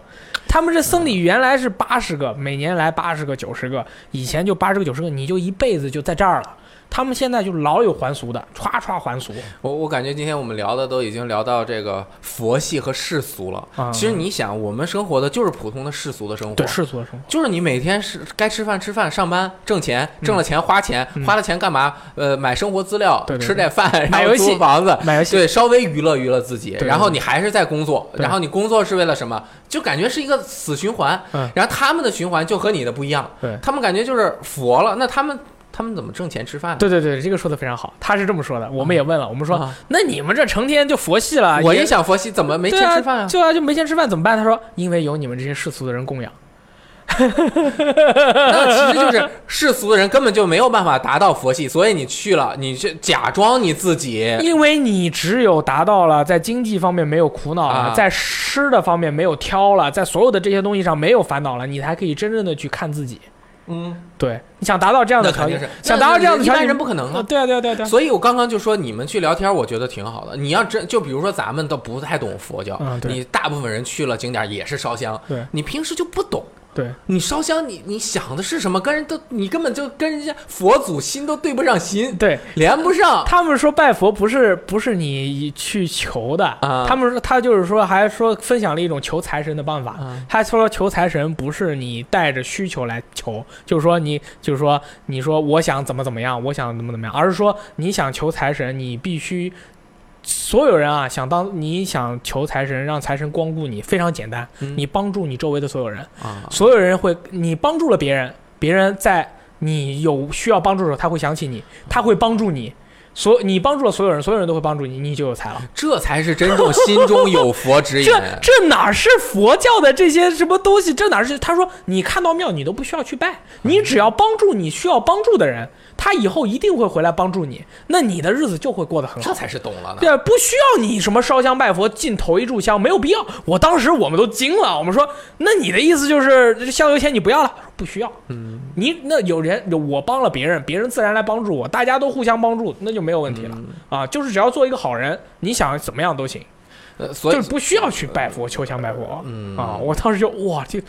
他们这僧侣原来是八十个，每年来八十个九十个，以前就八十个九十个，你就一辈子就在这儿了。他们现在就老有还俗的，歘歘还俗。我我感觉今天我们聊的都已经聊到这个佛系和世俗了。啊。其实你想，我们生活的就是普通的世俗的生活，对世俗的生活，就是你每天是该吃饭吃饭，上班挣钱，挣了钱花钱，嗯。花了钱干嘛？呃，买生活资料，对对对。吃点饭，买游戏。租房子。买游戏，对，稍微娱乐娱乐自己，对然后你还是在工作，然后你工作是为了什么？就感觉是一个死循环。嗯。然后他们的循环就和你的不一样，对。他们感觉就是佛了，那他们他们怎么挣钱吃饭？对对对，这个说的非常好，他是这么说的。我们也问了，我们说，啊那你们这成天就佛系了，我也想佛系，怎么没钱吃饭啊？就啊，就没钱吃饭怎么办？他说，因为有你们这些世俗的人供养。(laughs) 那其实就是世俗的人根本就没有办法达到佛系，所以你去了，你去假装你自己。因为你只有达到了在经济方面没有苦恼了，啊在吃的方面没有挑了，在所有的这些东西上没有烦恼了，你才可以真正的去看自己。嗯，对，你想达到这样的条件是，想达到这样的条件一般，人不可能啊。呃对啊，对啊，对啊。所以我刚刚就说你们去聊天，我觉得挺好的。你要真就比如说咱们都不太懂佛教，你大部分人去了景点也是烧香，对你平时就不懂。对，你烧香你，你想的是什么？跟人都你根本就跟人家佛祖心都对不上心，对，连不上。他们说拜佛不是不是你去求的，啊他们说他就是说还说分享了一种求财神的办法。啊他说求财神不是你带着需求来求，就是说你就是说你说我想怎么怎么样，我想怎么怎么样，而是说你想求财神，你必须。所有人啊，想当你想求财神，让财神光顾你，非常简单，嗯。你帮助你周围的所有人，啊，所有人会，你帮助了别人，别人在你有需要帮助的时候，他会想起你，他会帮助你。所你帮助了所有人，所有人都会帮助你，你就有财了。这才是真正心中有佛 (laughs) 指引。这这哪是佛教的这些什么东西？这哪是？他说你看到庙，你都不需要去拜，你只要帮助你需要帮助的人，他以后一定会回来帮助你，那你的日子就会过得很好。这才是懂了呢。对，不需要你什么烧香拜佛，进头一炷香，没有必要。我当时我们都惊了，我们说，那你的意思就是香油钱你不要了？不需要。嗯，你那有人我帮了别人，别人自然来帮助我，大家都互相帮助，那就没有问题了、啊。就是只要做一个好人，你想怎么样都行，呃，所以就是不需要去拜佛、求香拜佛。嗯啊，我当时就哇，这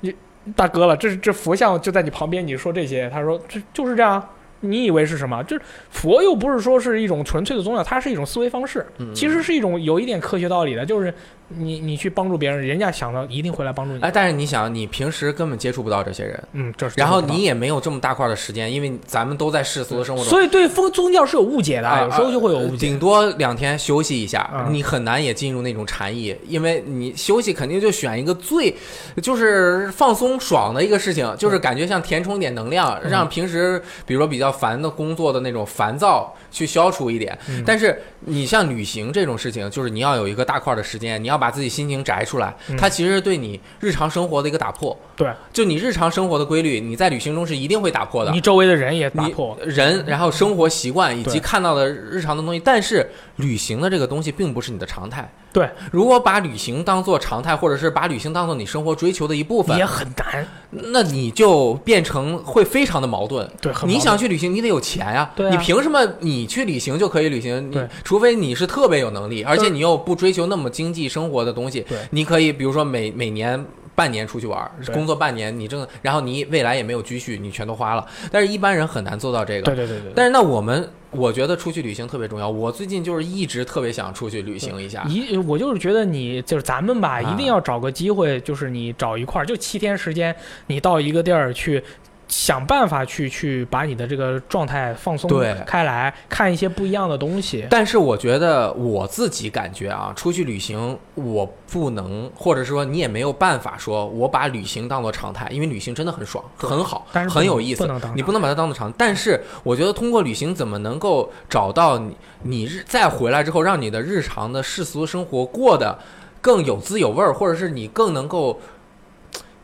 你大哥了，这这佛像就在你旁边，你说这些，他说这就是这样。你以为是什么？就是佛又不是说是一种纯粹的宗教，它是一种思维方式，嗯其实是一种有一点科学道理的，就是你你去帮助别人，人家想到一定会来帮助你。哎，但是你想，你平时根本接触不到这些人，嗯，这是然后你也没有这么大块的时间，因为咱们都在世俗的生活中。所以对宗宗教是有误解的，啊有时候就会有误解。顶多两天休息一下，嗯你很难也进入那种禅意，因为你休息肯定就选一个最就是放松爽的一个事情，就是感觉像填充一点能量，嗯让平时比如说比较烦的工作的那种烦躁去消除一点。嗯但是你像旅行这种事情，就是你要有一个大块的时间，你要把自己心情摘出来，嗯它其实是对你日常生活的一个打破。对就你日常生活的规律，你在旅行中是一定会打破的。你周围的人也打破，人，然后生活习惯以及看到的日常的东西，但是旅行的这个东西并不是你的常态。对，如果把旅行当做常态，或者是把旅行当做你生活追求的一部分也，很难。那你就变成会非常的矛盾。你想去旅行，你得有钱呀、对啊你凭什么你去旅行就可以旅行？你对除非你是特别有能力，而且你又不追求那么经济生活的东西对，你可以比如说每每年。半年出去玩，工作半年，你挣，然后你未来也没有积蓄，你全都花了。但是一般人很难做到这个。对对对对。但是那我们，我觉得出去旅行特别重要。我最近就是一直特别想出去旅行一下。一，我就是觉得你就是咱们吧，啊一定要找个机会，就是你找一块儿，就七天时间，你到一个地儿去。想办法去去把你的这个状态放松对开来，看一些不一样的东西。但是我觉得我自己感觉啊，出去旅行我不能，或者说你也没有办法说我把旅行当做常态，因为旅行真的很爽，很好，但是很有意思不能当，你不能把它当做常。但是我觉得通过旅行怎么能够找到你你日再回来之后，让你的日常的世俗生活过得更有滋有味儿，或者是你更能够。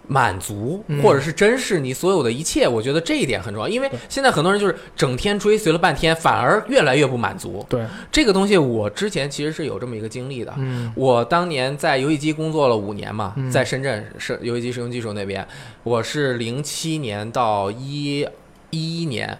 满足嗯，或者是珍视你所有的一切，我觉得这一点很重要。因为现在很多人就是整天追随了半天，反而越来越不满足。对，这个东西我之前其实是有这么一个经历的。嗯我当年在游戏机工作了五年嘛，嗯在深圳是游戏机使用技术那边，我是零七年到一一一年，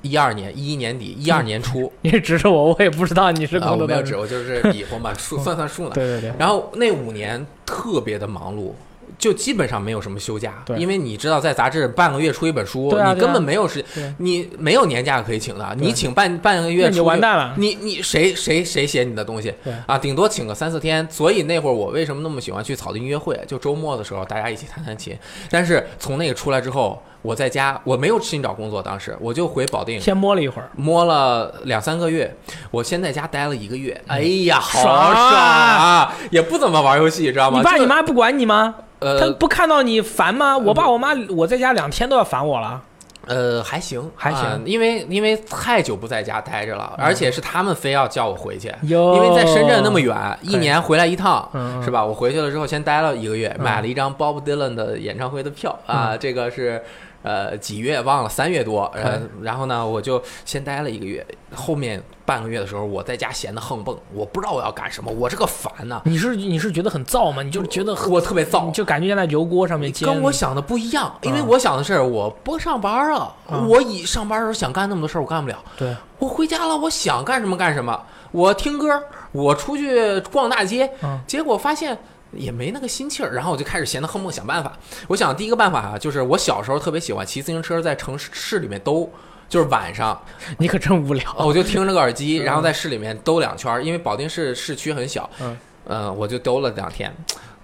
一二年一一年底一二年初，(laughs) 你指着我，我也不知道你是啊，工作的我没有指，我就是比划嘛，数 (laughs) 算算数呢。对对对，然后那五年特别的忙碌。就基本上没有什么休假，因为你知道，在杂志半个月出一本书，你根本没有时对间，你没有年假可以请的，你请半半个月出完蛋了。你你谁谁谁写你的东西啊？顶多请个三四天。所以那会儿我为什么那么喜欢去草地音乐会？就周末的时候大家一起弹弹琴。但是从那个出来之后，我在家我没有寻找工作，当时我就回保定先摸了一会儿，摸了两三个月。我先在家待了一个月，哎呀，好嗯爽啊爽啊！也不怎么玩游戏，知道吗？你爸你妈不管你吗？他呃不看到你烦吗？我爸我妈我在家两天都要烦我了。呃还行还行啊因为因为太久不在家待着了，而且是他们非要叫我回去。因为在深圳那么远，一年回来一趟，嗯是吧？我回去了之后，先待了一个月，嗯买了一张 Bob Dylan 的演唱会的票啊，这个是呃几月忘了，三月多，呃，然后呢，我就先待了一个月，后面半个月的时候，我在家闲得横蹦，我不知道我要干什么，我这个烦呐，你是你是觉得很燥吗？你就觉得很我特别燥。就感觉在油锅上面煎。跟我想的不一样，因为嗯我想的是我不上班啊，嗯我以上班的时候想干那么多事儿，我干不了。对，我回家了，我想干什么干什么，我听歌，我出去逛大街，嗯结果发现也没那个心气儿，然后我就开始闲得横蹦想办法。我想第一个办法啊，就是我小时候特别喜欢骑自行车在城市市里面兜，就是晚上，你可真无聊。我就听着个耳机，嗯然后在市里面兜两圈儿，因为保定市市区很小，嗯呃我就兜了两天。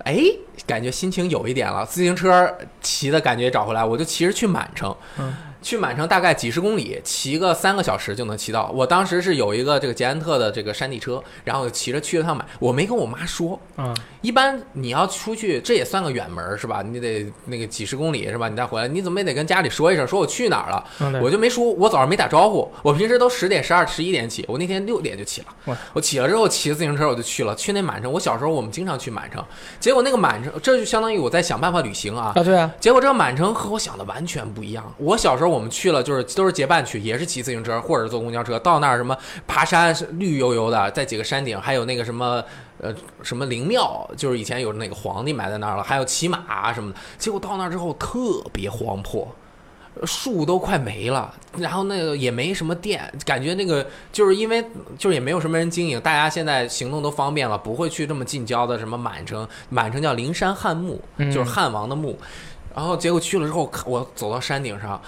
哎，感觉心情有一点了，自行车骑的感觉找回来，我就骑着去满城。嗯去满城大概几十公里，骑个三个小时就能骑到。我当时是有一个这个捷安特的这个山地车，然后骑着去了趟满，我没跟我妈说。啊，一般你要出去，这也算个远门儿是吧？你得那个几十公里是吧？你再回来，你怎么也得跟家里说一声，说我去哪儿了。嗯我就没说，我早上没打招呼。我平时都十点、十二、十一点起，我那天六点就起了。我起了之后骑自行车我就去了，去那满城。我小时候我们经常去满城，结果那个满城，这就相当于我在想办法旅行啊。啊，对啊，结果这个满城和我想的完全不一样。我小时候我们去了，就是都是结伴去，也是骑自行车或者坐公交车，到那儿什么爬山是绿油油的，在几个山顶，还有那个什么呃什么灵庙，就是以前有哪个皇帝埋在那儿了，还有骑马啊什么的。结果到那儿之后特别荒破。树都快没了，然后那个也没什么店，感觉那个就是因为就是也没有什么人经营，大家现在行动都方便了，不会去这么近郊的什么满城，满城叫灵山汉墓，嗯就是汉王的墓。然后结果去了之后，我走到山顶上，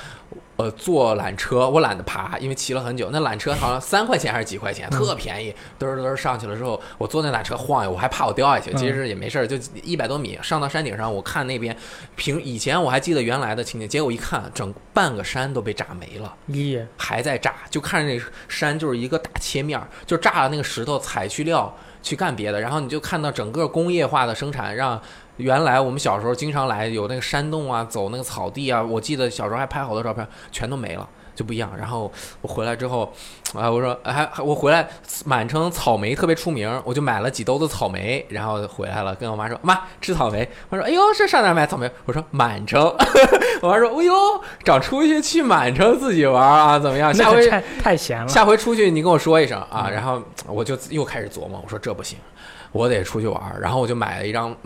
呃，坐缆车，我懒得爬，因为骑了很久。那缆车好像三块钱还是几块钱，特便宜。嘚儿嘚儿上去了之后，我坐那缆车晃悠，我还怕我掉下去，其实也没事儿，就一百多米上到山顶上，我看那边平以前我还记得原来的情景，结果一看，整半个山都被炸没了。咦，还在炸，就看着那山就是一个大切面儿，就炸了那个石头采去料去干别的，然后你就看到整个工业化的生产，让原来我们小时候经常来有那个山洞啊，走那个草地啊，我记得小时候还拍好多照片，全都没了。就不一样，然后我回来之后，(laughs) 啊，我说还还我回来满城草莓特别出名，我就买了几兜子草莓，然后回来了，跟我妈说妈吃草莓，我说哎呦这上哪买草莓？我说满城，(laughs) 我妈说哎呦长出息去满城自己玩啊，怎么样？下回 (laughs) 太太闲了。下回出去你跟我说一声啊，嗯然后我就又开始琢磨，我说这不行，我得出去玩，然后我就买了一张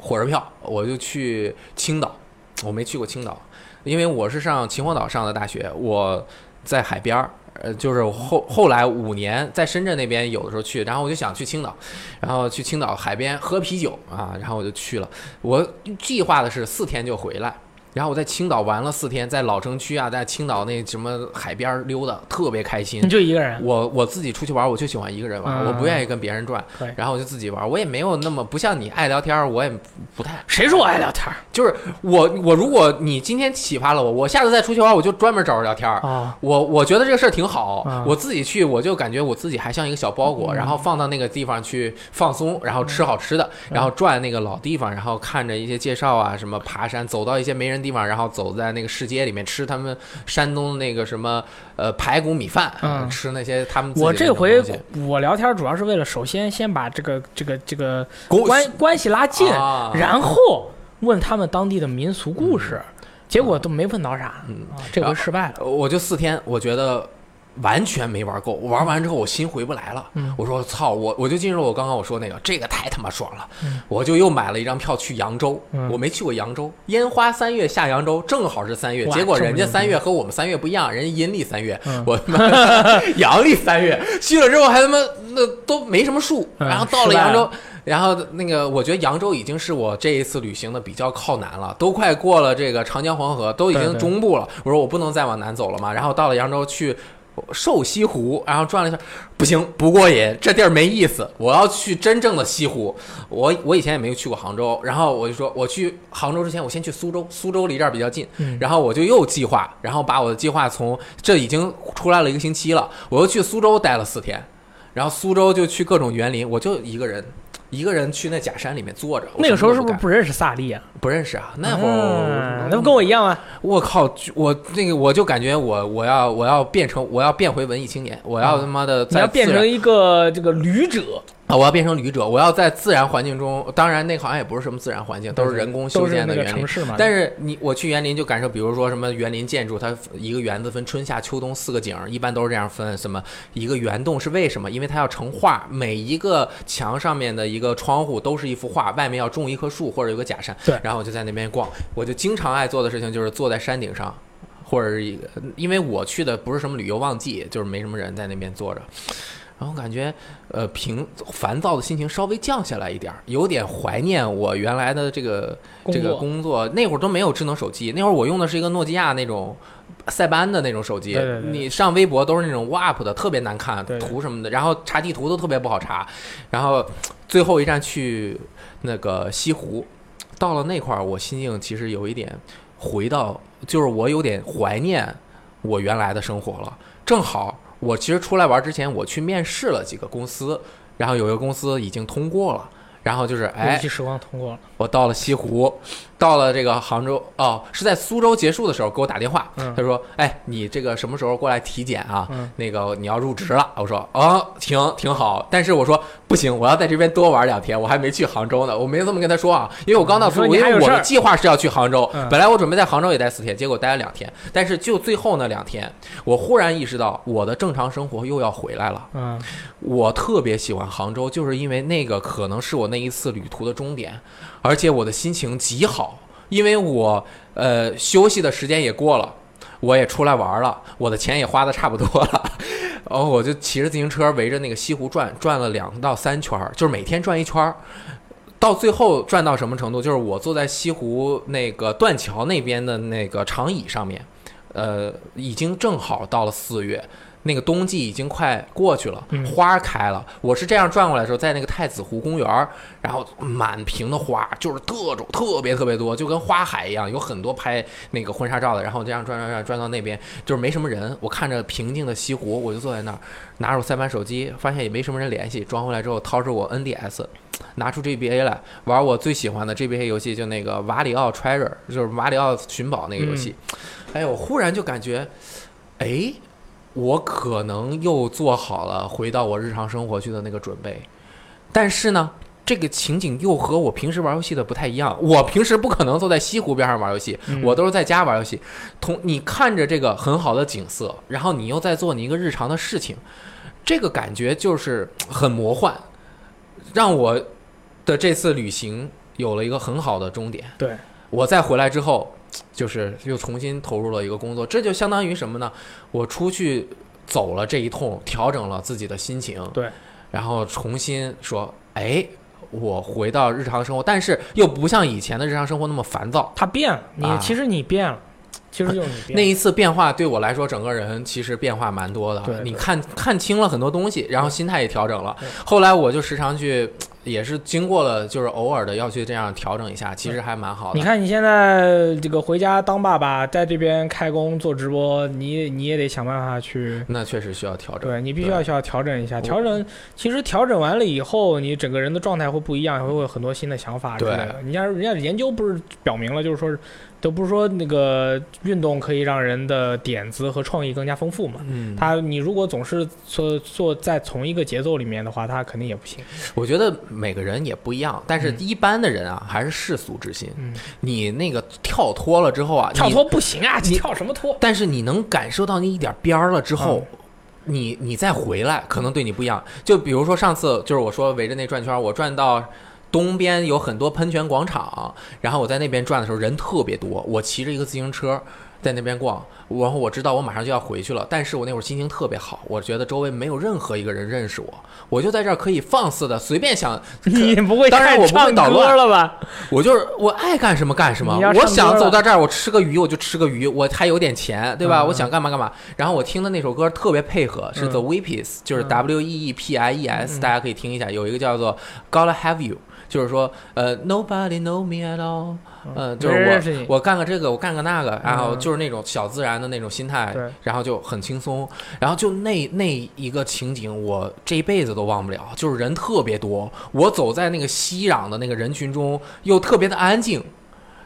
火车票，我就去青岛，我没去过青岛，因为我是上秦皇岛上的大学，我在海边儿。呃，就是后后来五年在深圳那边有的时候去，然后我就想去青岛，然后去青岛海边喝啤酒啊，然后我就去了。我计划的是四天就回来，然后我在青岛玩了四天，在老城区啊，在青岛那什么海边儿溜达，特别开心。你。就一个人，我我自己出去玩，我就喜欢一个人玩，嗯我不愿意跟别人转对，然后我就自己玩，我也没有那么不像你爱聊天儿，我也不太谁说我爱聊天儿？就是我我如果你今天启发了我，我下次再出去玩，我就专门找人聊天？我我觉得这个事儿挺好，嗯我自己去我就感觉我自己还像一个小包裹，嗯然后放到那个地方去放松，然后吃好吃的，嗯。然后转那个老地方，然后看着一些介绍啊，什么爬山，走到一些没人地方，然后走在那个市街里面吃他们山东那个什么呃排骨米饭，嗯。吃那些他们我这回我聊天主要是为了首先先把这个这个这个关关系拉近，啊。然后问他们当地的民俗故事，结果都没问到啥，这回失败了。我就四天，我觉得完全没玩够。玩完之后，我心回不来了。嗯我说操，我我就进入我刚刚我说那个，这个太他妈爽了。嗯我就又买了一张票去扬州。嗯我没去过扬州，烟花三月下扬州，正好是三月。结果人家三月和我们三月不一样，人家阴历三月，嗯我他妈 (laughs) 阳历三月去了之后还他妈那都没什么树，嗯然后到了扬州了。然后那个，我觉得扬州已经是我这一次旅行的比较靠南了，都快过了这个长江黄河，都已经中部了。我说我不能再往南走了嘛。然后到了扬州去瘦西湖，然后转了一下，不行，不过瘾，这地儿没意思。我要去真正的西湖。我我以前也没有去过杭州，然后我就说我去杭州之前，我先去苏州，苏州离这儿比较近。嗯然后我就又计划，然后把我的计划从这已经出来了一个星期了，我又去苏州待了四天，然后苏州就去各种园林，我就一个人。一个人去那假山里面坐着，那个时候是不是不认识萨利啊？不认识啊？那会儿，嗯那不跟我一样吗？我靠，我那个我就感觉我我要我要变成我要变回文艺青年，我要他妈的嗯你要变成一个这个旅者，啊，我要变成旅者，我要在自然环境中，当然那好像也不是什么自然环境，都是人工修建的园林城。市嘛。但是你我去园林就感受，比如说什么园林建筑，它一个园子分春夏秋冬四个景儿，一般都是这样分。什么一个圆洞是为什么？因为它要成画，每一个墙上面的一个窗户都是一幅画，外面要种一棵树或者有个假山。对然后我就在那边逛，我就经常爱做的事情就是坐在山顶上。或者是一个，因为我去的不是什么旅游旺季，就是没什么人在那边坐着，然后感觉呃平烦躁的心情稍微降下来一点儿，有点怀念我原来的这个这个工作。那会儿都没有智能手机，那会儿我用的是一个诺基亚那种塞班的那种手机，对对对你上微博都是那种 WAP 的，特别难看图什么的，然后查地图都特别不好查。然后最后一站去那个西湖，到了那块儿，我心境其实有一点回到，就是我有点怀念我原来的生活了。正好我其实出来玩之前，我去面试了几个公司，然后有一个公司已经通过了，然后就是游哎，戏时光通过了，我到了西湖，到了这个杭州，哦，是在苏州结束的时候给我打电话，嗯他说：“哎，你这个什么时候过来体检啊？嗯那个你要入职了。”我说：“哦，挺挺好。”但是我说不行，我要在这边多玩两天，我还没去杭州呢。我没这么跟他说啊，因为我刚到苏州，因为我的计划是要去杭州，嗯本来我准备在杭州也待四天，结果待了两天。但是就最后那两天，我忽然意识到我的正常生活又要回来了。嗯我特别喜欢杭州，就是因为那个可能是我那一次旅途的终点，而且我的心情极好，因为我呃休息的时间也过了，我也出来玩了，我的钱也花的差不多了，然 (laughs) 后我就骑着自行车围着那个西湖转，转了两到三圈，就是每天转一圈儿。到最后转到什么程度？就是我坐在西湖那个断桥那边的那个长椅上面，呃，已经正好到了四月，那个冬季已经快过去了，嗯花儿开了。我是这样转过来的时候，在那个太子湖公园儿，然后满屏的花，就是各种特别特别多，就跟花海一样，有很多拍那个婚纱照的。然后这样转转转转到那边，就是没什么人。我看着平静的西湖，我就坐在那儿，拿着我三板手机，发现也没什么人联系。装回来之后，掏出我 NDS，(tsk) 拿出 GBA (laughs) 来玩我最喜欢的 GBA 游戏，就那个瓦里奥 Treasure，就是瓦里奥寻宝那个游戏。哎呦，我忽然就感觉，哎，我可能又做好了回到我日常生活去的那个准备，但是呢。这个情景又和我平时玩游戏的不太一样。我平时不可能坐在西湖边上玩游戏，嗯我都是在家玩游戏。同你看着这个很好的景色，然后你又在做你一个日常的事情，这个感觉就是很魔幻，让我的这次旅行有了一个很好的终点。对，我再回来之后，就是又重新投入了一个工作，这就相当于什么呢？我出去走了这一通，调整了自己的心情，对，然后重新说，哎，我回到日常生活，但是又不像以前的日常生活那么烦躁。他变了，你啊其实你变了，其实就是你变。那一次变化对我来说，整个人其实变化蛮多的。对对你看看清了很多东西，然后心态也调整了。后来我就时常去，也是经过了，就是偶尔的要去这样调整一下，其实还蛮好的。你看你现在这个回家当爸爸，在这边开工做直播，你你也得想办法去。那确实需要调整。对你必须要需要调整一下，调整其实调整完了以后，你整个人的状态会不一样，会有很多新的想法之类的。人家人家研究不是表明了，就是说，都不是说那个运动可以让人的点子和创意更加丰富嘛。嗯，他你如果总是做做在同一个节奏里面的话，他肯定也不行。我觉得每个人也不一样，但是嗯一般的人啊，还是世俗之心。嗯，你那个跳脱了之后啊，跳脱不行啊，你跳什么脱？但是你能感受到那一点边儿了之后，嗯你你再回来，可能对你不一样。就比如说上次，就是我说围着那转圈，我转到东边有很多喷泉广场，然后我在那边转的时候人特别多，我骑着一个自行车。在那边逛，然后我知道我马上就要回去了，但是我那会儿心情特别好，我觉得周围没有任何一个人认识我，我就在这儿可以放肆的随便想，(laughs) 你不会当然我不会捣乱了吧？我就是我爱干什么干什么我想走到这儿，我吃个鱼我就吃个鱼，我还有点钱，对吧？嗯我想干嘛干嘛。然后我听的那首歌特别配合，是嗯 The Weepies，就是嗯 W E E P I E S，嗯大家可以听一下。有一个叫做 Gotta Have You，就是说呃 Nobody know me at all，呃，就是我我干个这个，我干个那个，然后嗯就是那种小自然的那种心态对，然后就很轻松。然后就那那一个情景，我这一辈子都忘不了，就是人特别多，我走在那个熙攘的那个人群中，又特别的安静，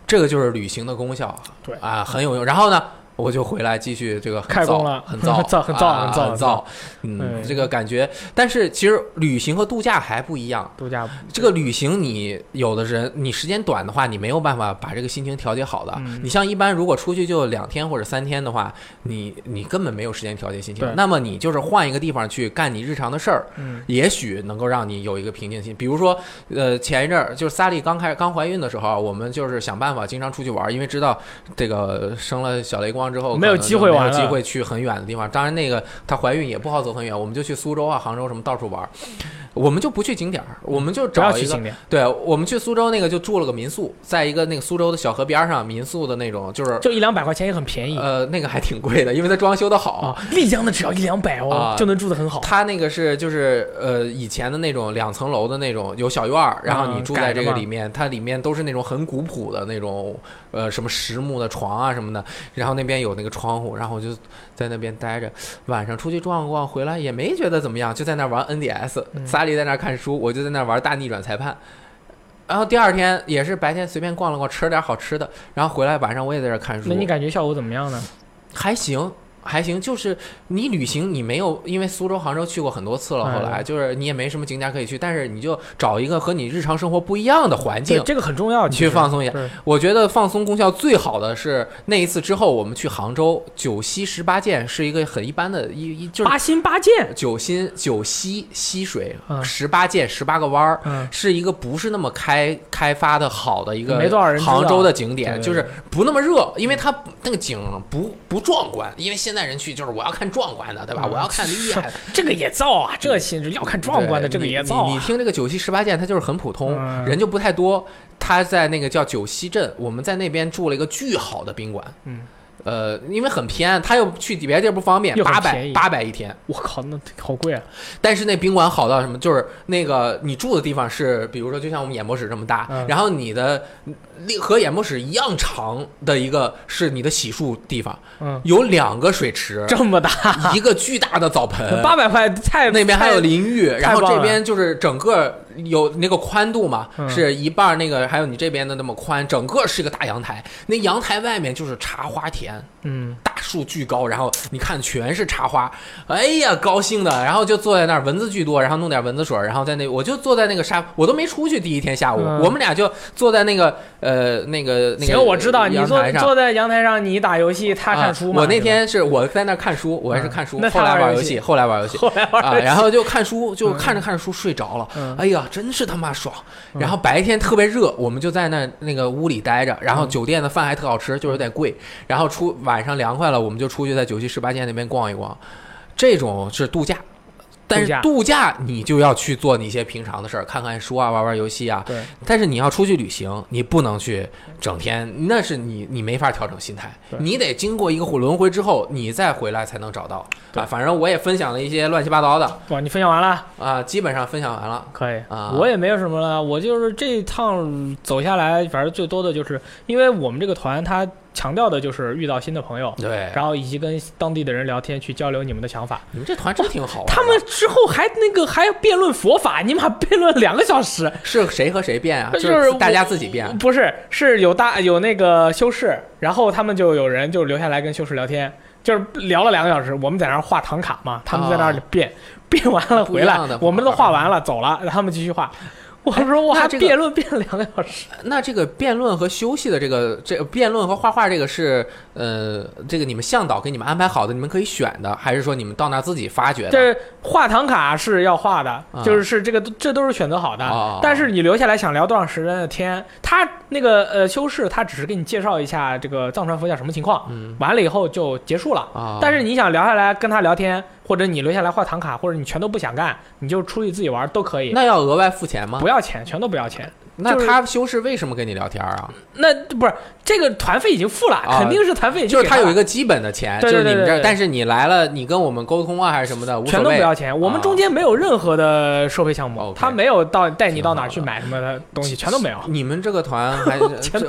这个就是旅行的功效。对啊，很有用。然后呢，我就回来继续这个开工了很燥，(laughs) 燥很燥啊很燥很燥。嗯，这个感觉。但是其实旅行和度假还不一样。度假这个旅行，你有的人你时间短的话，你没有办法把这个心情调节好的。嗯你像一般如果出去就两天或者三天的话，你你根本没有时间调节心情。那么你就是换一个地方去干你日常的事儿，嗯也许能够让你有一个平静心。比如说，呃，前一阵儿就是萨莉刚开始刚怀孕的时候，我们就是想办法经常出去玩，因为知道这个生了小雷光之后没有可能就没有机会去很远的地方。当然，那个她怀孕也不好走很远，我们就去苏州啊、杭州什么到处玩。我们就不去景点儿，我们就找一个去景点，对，我们去苏州那个就住了个民宿，在一个那个苏州的小河边上，民宿的那种，就是就一两百块钱也很便宜。呃那个还挺贵的，因为它装修的好。啊，丽江的只要一两百哦啊，就能住得很好。它那个是就是呃以前的那种两层楼的那种有小院儿，然后你嗯住在这个里面，它里面都是那种很古朴的那种呃什么实木的床啊什么的，然后那边有那个窗户，然后我就在那边待着，晚上出去逛逛，回来也没觉得怎么样，就在那玩 NDS，嗯萨利在那看书，我就在那玩大逆转裁判。然后第二天也是白天随便逛了逛，吃了点好吃的，然后回来晚上我也在这看书。那你感觉效果怎么样呢？还行，还行，就是你旅行你没有，因为苏州、杭州去过很多次了，后来嗯就是你也没什么景点可以去，但是你就找一个和你日常生活不一样的环境，，这个很重要，你去放松一下。我觉得放松功效最好的是那一次之后，我们去杭州九溪十八涧是一个很一般的一一就是八心八涧。九心九溪溪水嗯十八涧十八个弯儿。嗯，是一个不是那么开开发的好的一个没多少人杭州的景点，就是不那么热，因为它那个景不不壮观。因为现在人去就是我要看壮观的，对吧？嗯我要看厉害的，(laughs) 这个也造啊，这性质要看壮观的，这个也造啊。你你听这个九溪十八涧，它就是很普通，嗯人就不太多。他在那个叫九溪镇，我们在那边住了一个巨好的宾馆。嗯。呃，因为很偏，他又去别的地儿不方便，八百八百一天。我靠，那好贵啊！但是那宾馆好到什么？就是那个你住的地方是，比如说就像我们演播室这么大，嗯然后你的那和演播室一样长的一个是你的洗漱地方，嗯，有两个水池，这么大，一个巨大的澡盆，(laughs) 八百块太那边还有淋浴，然后这边就是整个有那个宽度嘛，嗯是一半那个，还有你这边的那么宽，整个是一个大阳台。那阳台外面就是茶花田，嗯，大树巨高，然后你看全是茶花，哎呀，高兴的，然后就坐在那儿，蚊子巨多，然后弄点蚊子水，然后在那我就坐在那个沙，我都没出去。第一天下午，嗯我们俩就坐在那个呃那个那个行，我知道你坐坐在阳台上，你打游戏，他看书嘛。啊。我那天是我在那看书，我还是看书，那后来玩游戏后来玩游戏。(laughs) 后来玩啊，游戏然后就看书，就嗯看着看着书睡着了。嗯哎呀，真是他妈爽！嗯然后白天特别热，我们就在那那个屋里待着，然后嗯酒店的饭还特好吃，就是有点贵。然后出晚上凉快了，我们就出去在九溪十八涧那边逛一逛，这种是度假。但是度假。你就要去做你一些平常的事儿，看看书啊，玩玩游戏啊。对，但是你要出去旅行，你不能去整天，那是你你没法调整心态，你得经过一个轮回之后，你再回来才能找到。对。啊。反正我也分享了一些乱七八糟的。哇，你分享完了，啊，基本上分享完了。可以。啊。我也没有什么了，我就是这一趟走下来，反正最多的就是，因为我们这个团它强调的就是遇到新的朋友，对，然后以及跟当地的人聊天，去交流你们的想法。你们这团真挺好玩。他们之后还那个还辩论佛法，你们还辩论两个小时，是谁和谁辩啊？就就是大家自己变。不是，是有大有那个修士，然后他们就有人就留下来跟修士聊天，就是聊了两个小时。我们在那儿画唐卡嘛，他们在那儿变，变完了回来我们都画完了走了，他们继续画。我说我还那这个辩论辩了两个小时，那这个辩论和休息的这个这个辩论和画画这个是呃，这个你们向导给你们安排好的，你们可以选的，还是说你们到那儿自己发掘的？这画唐卡是要画的，啊就是是这个这都是选择好的。哦但是你留下来想聊多长时间的天，他那个呃修士他只是给你介绍一下这个藏传佛教什么情况，嗯完了以后就结束了。啊，但是你想聊下来跟他聊天，或者你留下来画唐卡，或者你全都不想干，你就出去自己玩都可以，那要额外付钱吗不？要钱，全都不要钱。就是那他修饰为什么跟你聊天啊？那不是这个团费已经付了，啊肯定是团费就是他有一个基本的钱，对就是你们这但是你来了，你跟我们沟通啊还是什么的，无所全都不。要钱，我们中间没有任何的收费项目他没有到带你到哪去买什么的东西，全都没有。你们这个团 (laughs) 还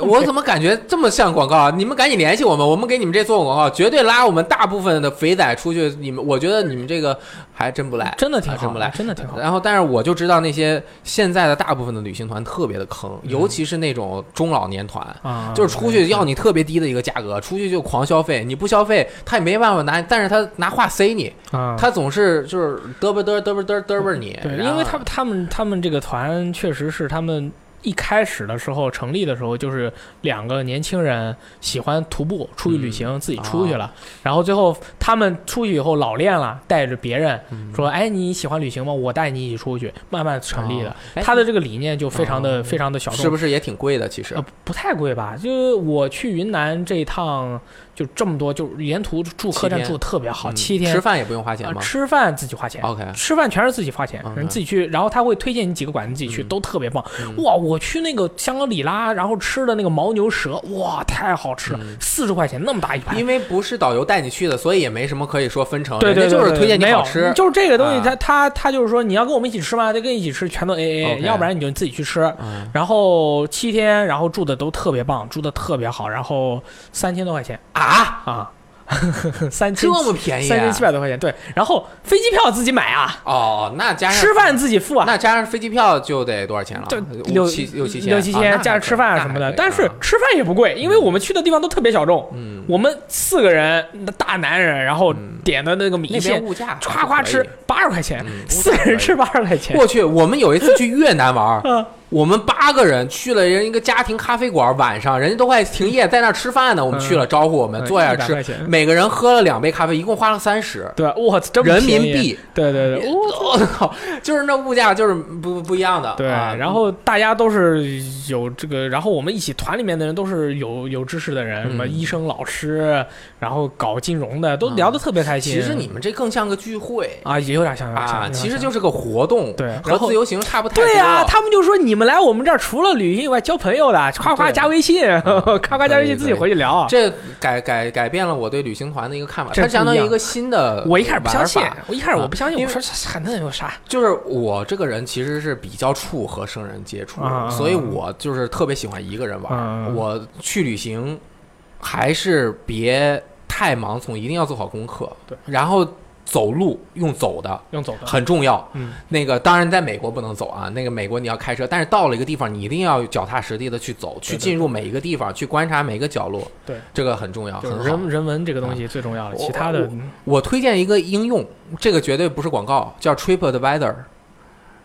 我怎么感觉这么像广告啊？你们赶紧联系我们，我们给你们这做广告，绝对拉我们大部分的肥仔出去。你们，我觉得你们这个还真不赖，真的挺真不赖。真的挺好。然后，但是我就知道那些现在的大部分的旅行团特别的坑，尤其是那种中老年团。啊，就是出去要你特别低的一个价格，出去就狂消费，你不消费他也没办法拿，但是他拿话塞你，啊，他总是就是嘚啵嘚嘚啵嘚嘚啵你，对，因为他们他们他们这个团确实是他们。一开始的时候成立的时候，就是两个年轻人喜欢徒步出去旅行，自己出去了，然后最后他们出去以后老练了，带着别人嗯说：“哎，你喜欢旅行吗？我带你一起出去。”慢慢成立的。他的这个理念就非常的、哦非常的小众，是不是也挺贵的？其实呃，不太贵吧？就我去云南这一趟，就这么多，就沿途住客栈住的特别好，嗯七天吃饭也不用花钱啊，吗吃饭自己花钱。？OK，吃饭全是自己花钱你自己去，然后他会推荐你几个馆子，自己去，嗯都特别棒。嗯哇，我去那个香格里拉，然后吃的那个牦牛舌，哇，太好吃了，嗯四十块钱那么大一盘。因为不是导游带你去的，所以也没什么可以说分成，对对就是推荐你好吃。就是这个东西啊，他他他就是说你要跟我们一起吃吗？就跟一起吃，全都 A A，OK 要不然你就自己去吃。嗯，然后七天，然后住的都特别棒，住的特别好，然后三千多块钱啊，啊？啊，(laughs) 三千这么便宜啊？三千七百多块钱，对，然后飞机票自己买啊，哦，那加上吃饭自己付啊，那加上飞机票就得多少钱了？就六七六七千，六七千，啊加上吃饭什么的，但是吃饭也不贵，因为我们去的地方都特别小众，嗯，我们四个人大男人，然后嗯点的那个米线，物价夸夸吃八十块钱，嗯四个人吃八十块钱，过去我们有一次去越南玩我们八个人去了人一个家庭咖啡馆，晚上人家都快停业，在那吃饭呢。我们去了，招呼我们嗯坐下吃每个人喝了两杯咖啡，一共花了三十对，哇，这么人，民币。对对对，我操，(laughs) 就是那物价就是不不一样的。对，啊然后大家都是有这个，然后我们一起团里面的人都是有有知识的人，嗯什么医生、老师，然后搞金融的，都聊得特别开心。其实你们这更像个聚会啊，也有点像啊，其实就是个活动，对和自由行差不太多。对呀、他们就说你们来我们这儿除了旅行以外交朋友的，(laughs) 夸夸加微信，夸夸加微信自己回去聊。这改改改变了我对旅行团的一个看法，这它相当于一个新的我一开始不相信，我一开始我不相信，我说这还能有啥？就是我这个人其实是比较处和生人接触，啊所以我就是特别喜欢一个人玩。啊我去旅行还是别太盲从，一定要做好功课。对，然后走路用走的用走的，很重要。嗯，那个当然在美国不能走啊，那个美国你要开车，但是到了一个地方，你一定要脚踏实地的去走，去进入每一个地方，去观察每一个角落。对，这个很重要，就是很。人人文这个东西最重要的，其他的我我推荐一个应用，这个绝对不是广告，叫 TripAdvisor，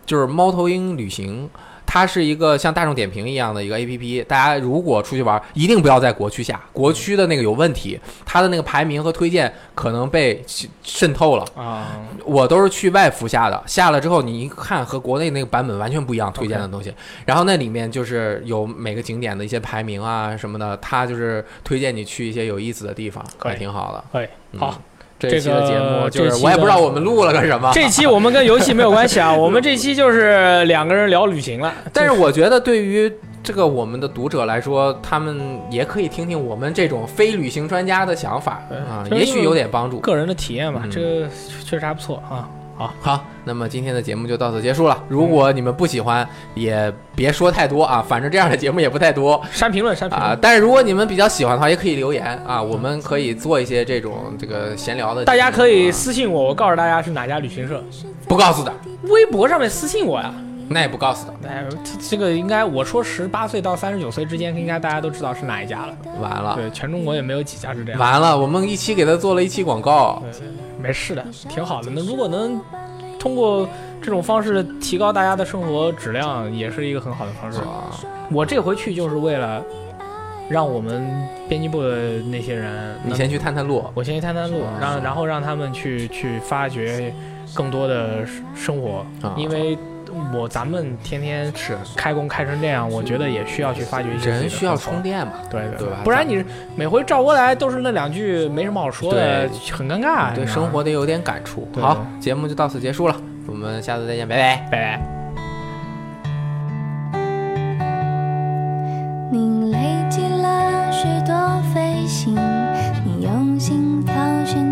就是猫头鹰旅行。它是一个像大众点评一样的一个 A P P，大家如果出去玩，一定不要在国区下，国区的那个有问题，它的那个排名和推荐可能被渗透了。啊，我都是去外服下的，下了之后你一看和国内那个版本完全不一样，推荐的东西。然后那里面就是有每个景点的一些排名啊什么的，它就是推荐你去一些有意思的地方，还挺好的。可以嗯好。这一期的节目就是我也不知道我们录了个什么，这期我们跟游戏没有关系啊，我们这期就是两个人聊旅行了。但是我觉得对于这个我们的读者来说，他们也可以听听我们这种非旅行专家的想法啊，也许有点帮助。个人的体验嘛，嗯这个确实还不错啊。好，那么今天的节目就到此结束了。如果你们不喜欢，也别说太多啊，反正这样的节目也不太多删评论，删评啊。但是如果你们比较喜欢的话，也可以留言啊，我们可以做一些这种这个闲聊的。大家可以私信我，我告诉大家是哪家旅行社，不告诉的，微博上面私信我呀。那也不告诉他，哎，这这个应该我说十八岁到三十九岁之间，应该大家都知道是哪一家了。完了，对，全中国也没有几家是这样。完了，我们一期给他做了一期广告，对，没事的，挺好的。那如果能通过这种方式提高大家的生活质量，也是一个很好的方式。啊，我这回去就是为了让我们编辑部的那些人，你先去探探路，我先去探探路啊，让然后让他们去去发掘更多的生活，啊因为我咱们天天是开工开成这样，我觉得也需要去发掘一些，人需要充电嘛，对对对，不然你每回照过来都是那两句没什么好说的，很尴尬，对生活得有点感触。好，节目就到此结束了，我们下次再见，拜拜拜拜。你累积了许多飞行，你用心挑选。